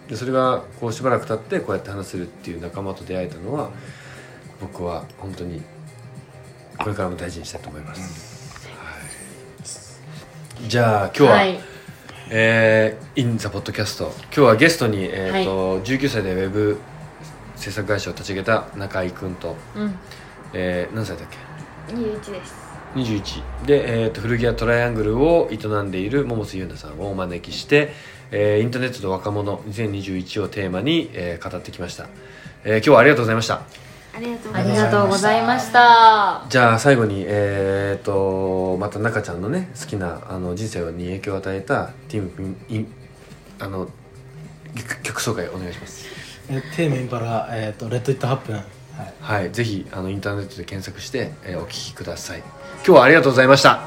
でそれがこうしばらく経ってこうやって話せるっていう仲間と出会えたのは僕は本当にこれからも大事にしたいと思います、はい、じゃあ今日は、はい。えー、インザポッドキャスト今日はゲストに、えーと19歳でウェブ制作会社を立ち上げた中井君と、うん。えー何歳だっけ？21です21で、えー、と古着屋トライアングルを営んでいる桃瀬優奈さんをお招きして、えーインターネットと若者2021をテーマに、えー語ってきました、えー今日はありがとうございました。ありがとうございました。じゃあ最後にえー、とまた中ちゃんのね好きなあの人生に影響を与えたティームピンインあの曲曲紹介お願いします。えテーマインパラ、えー、とレッド・イット・ハップン、はい、はいぜひあのインターネットで検索して、えーお聞きください。今日はありがとうございました。あ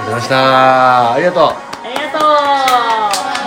りがとうございました。ありがとう。ありがとう。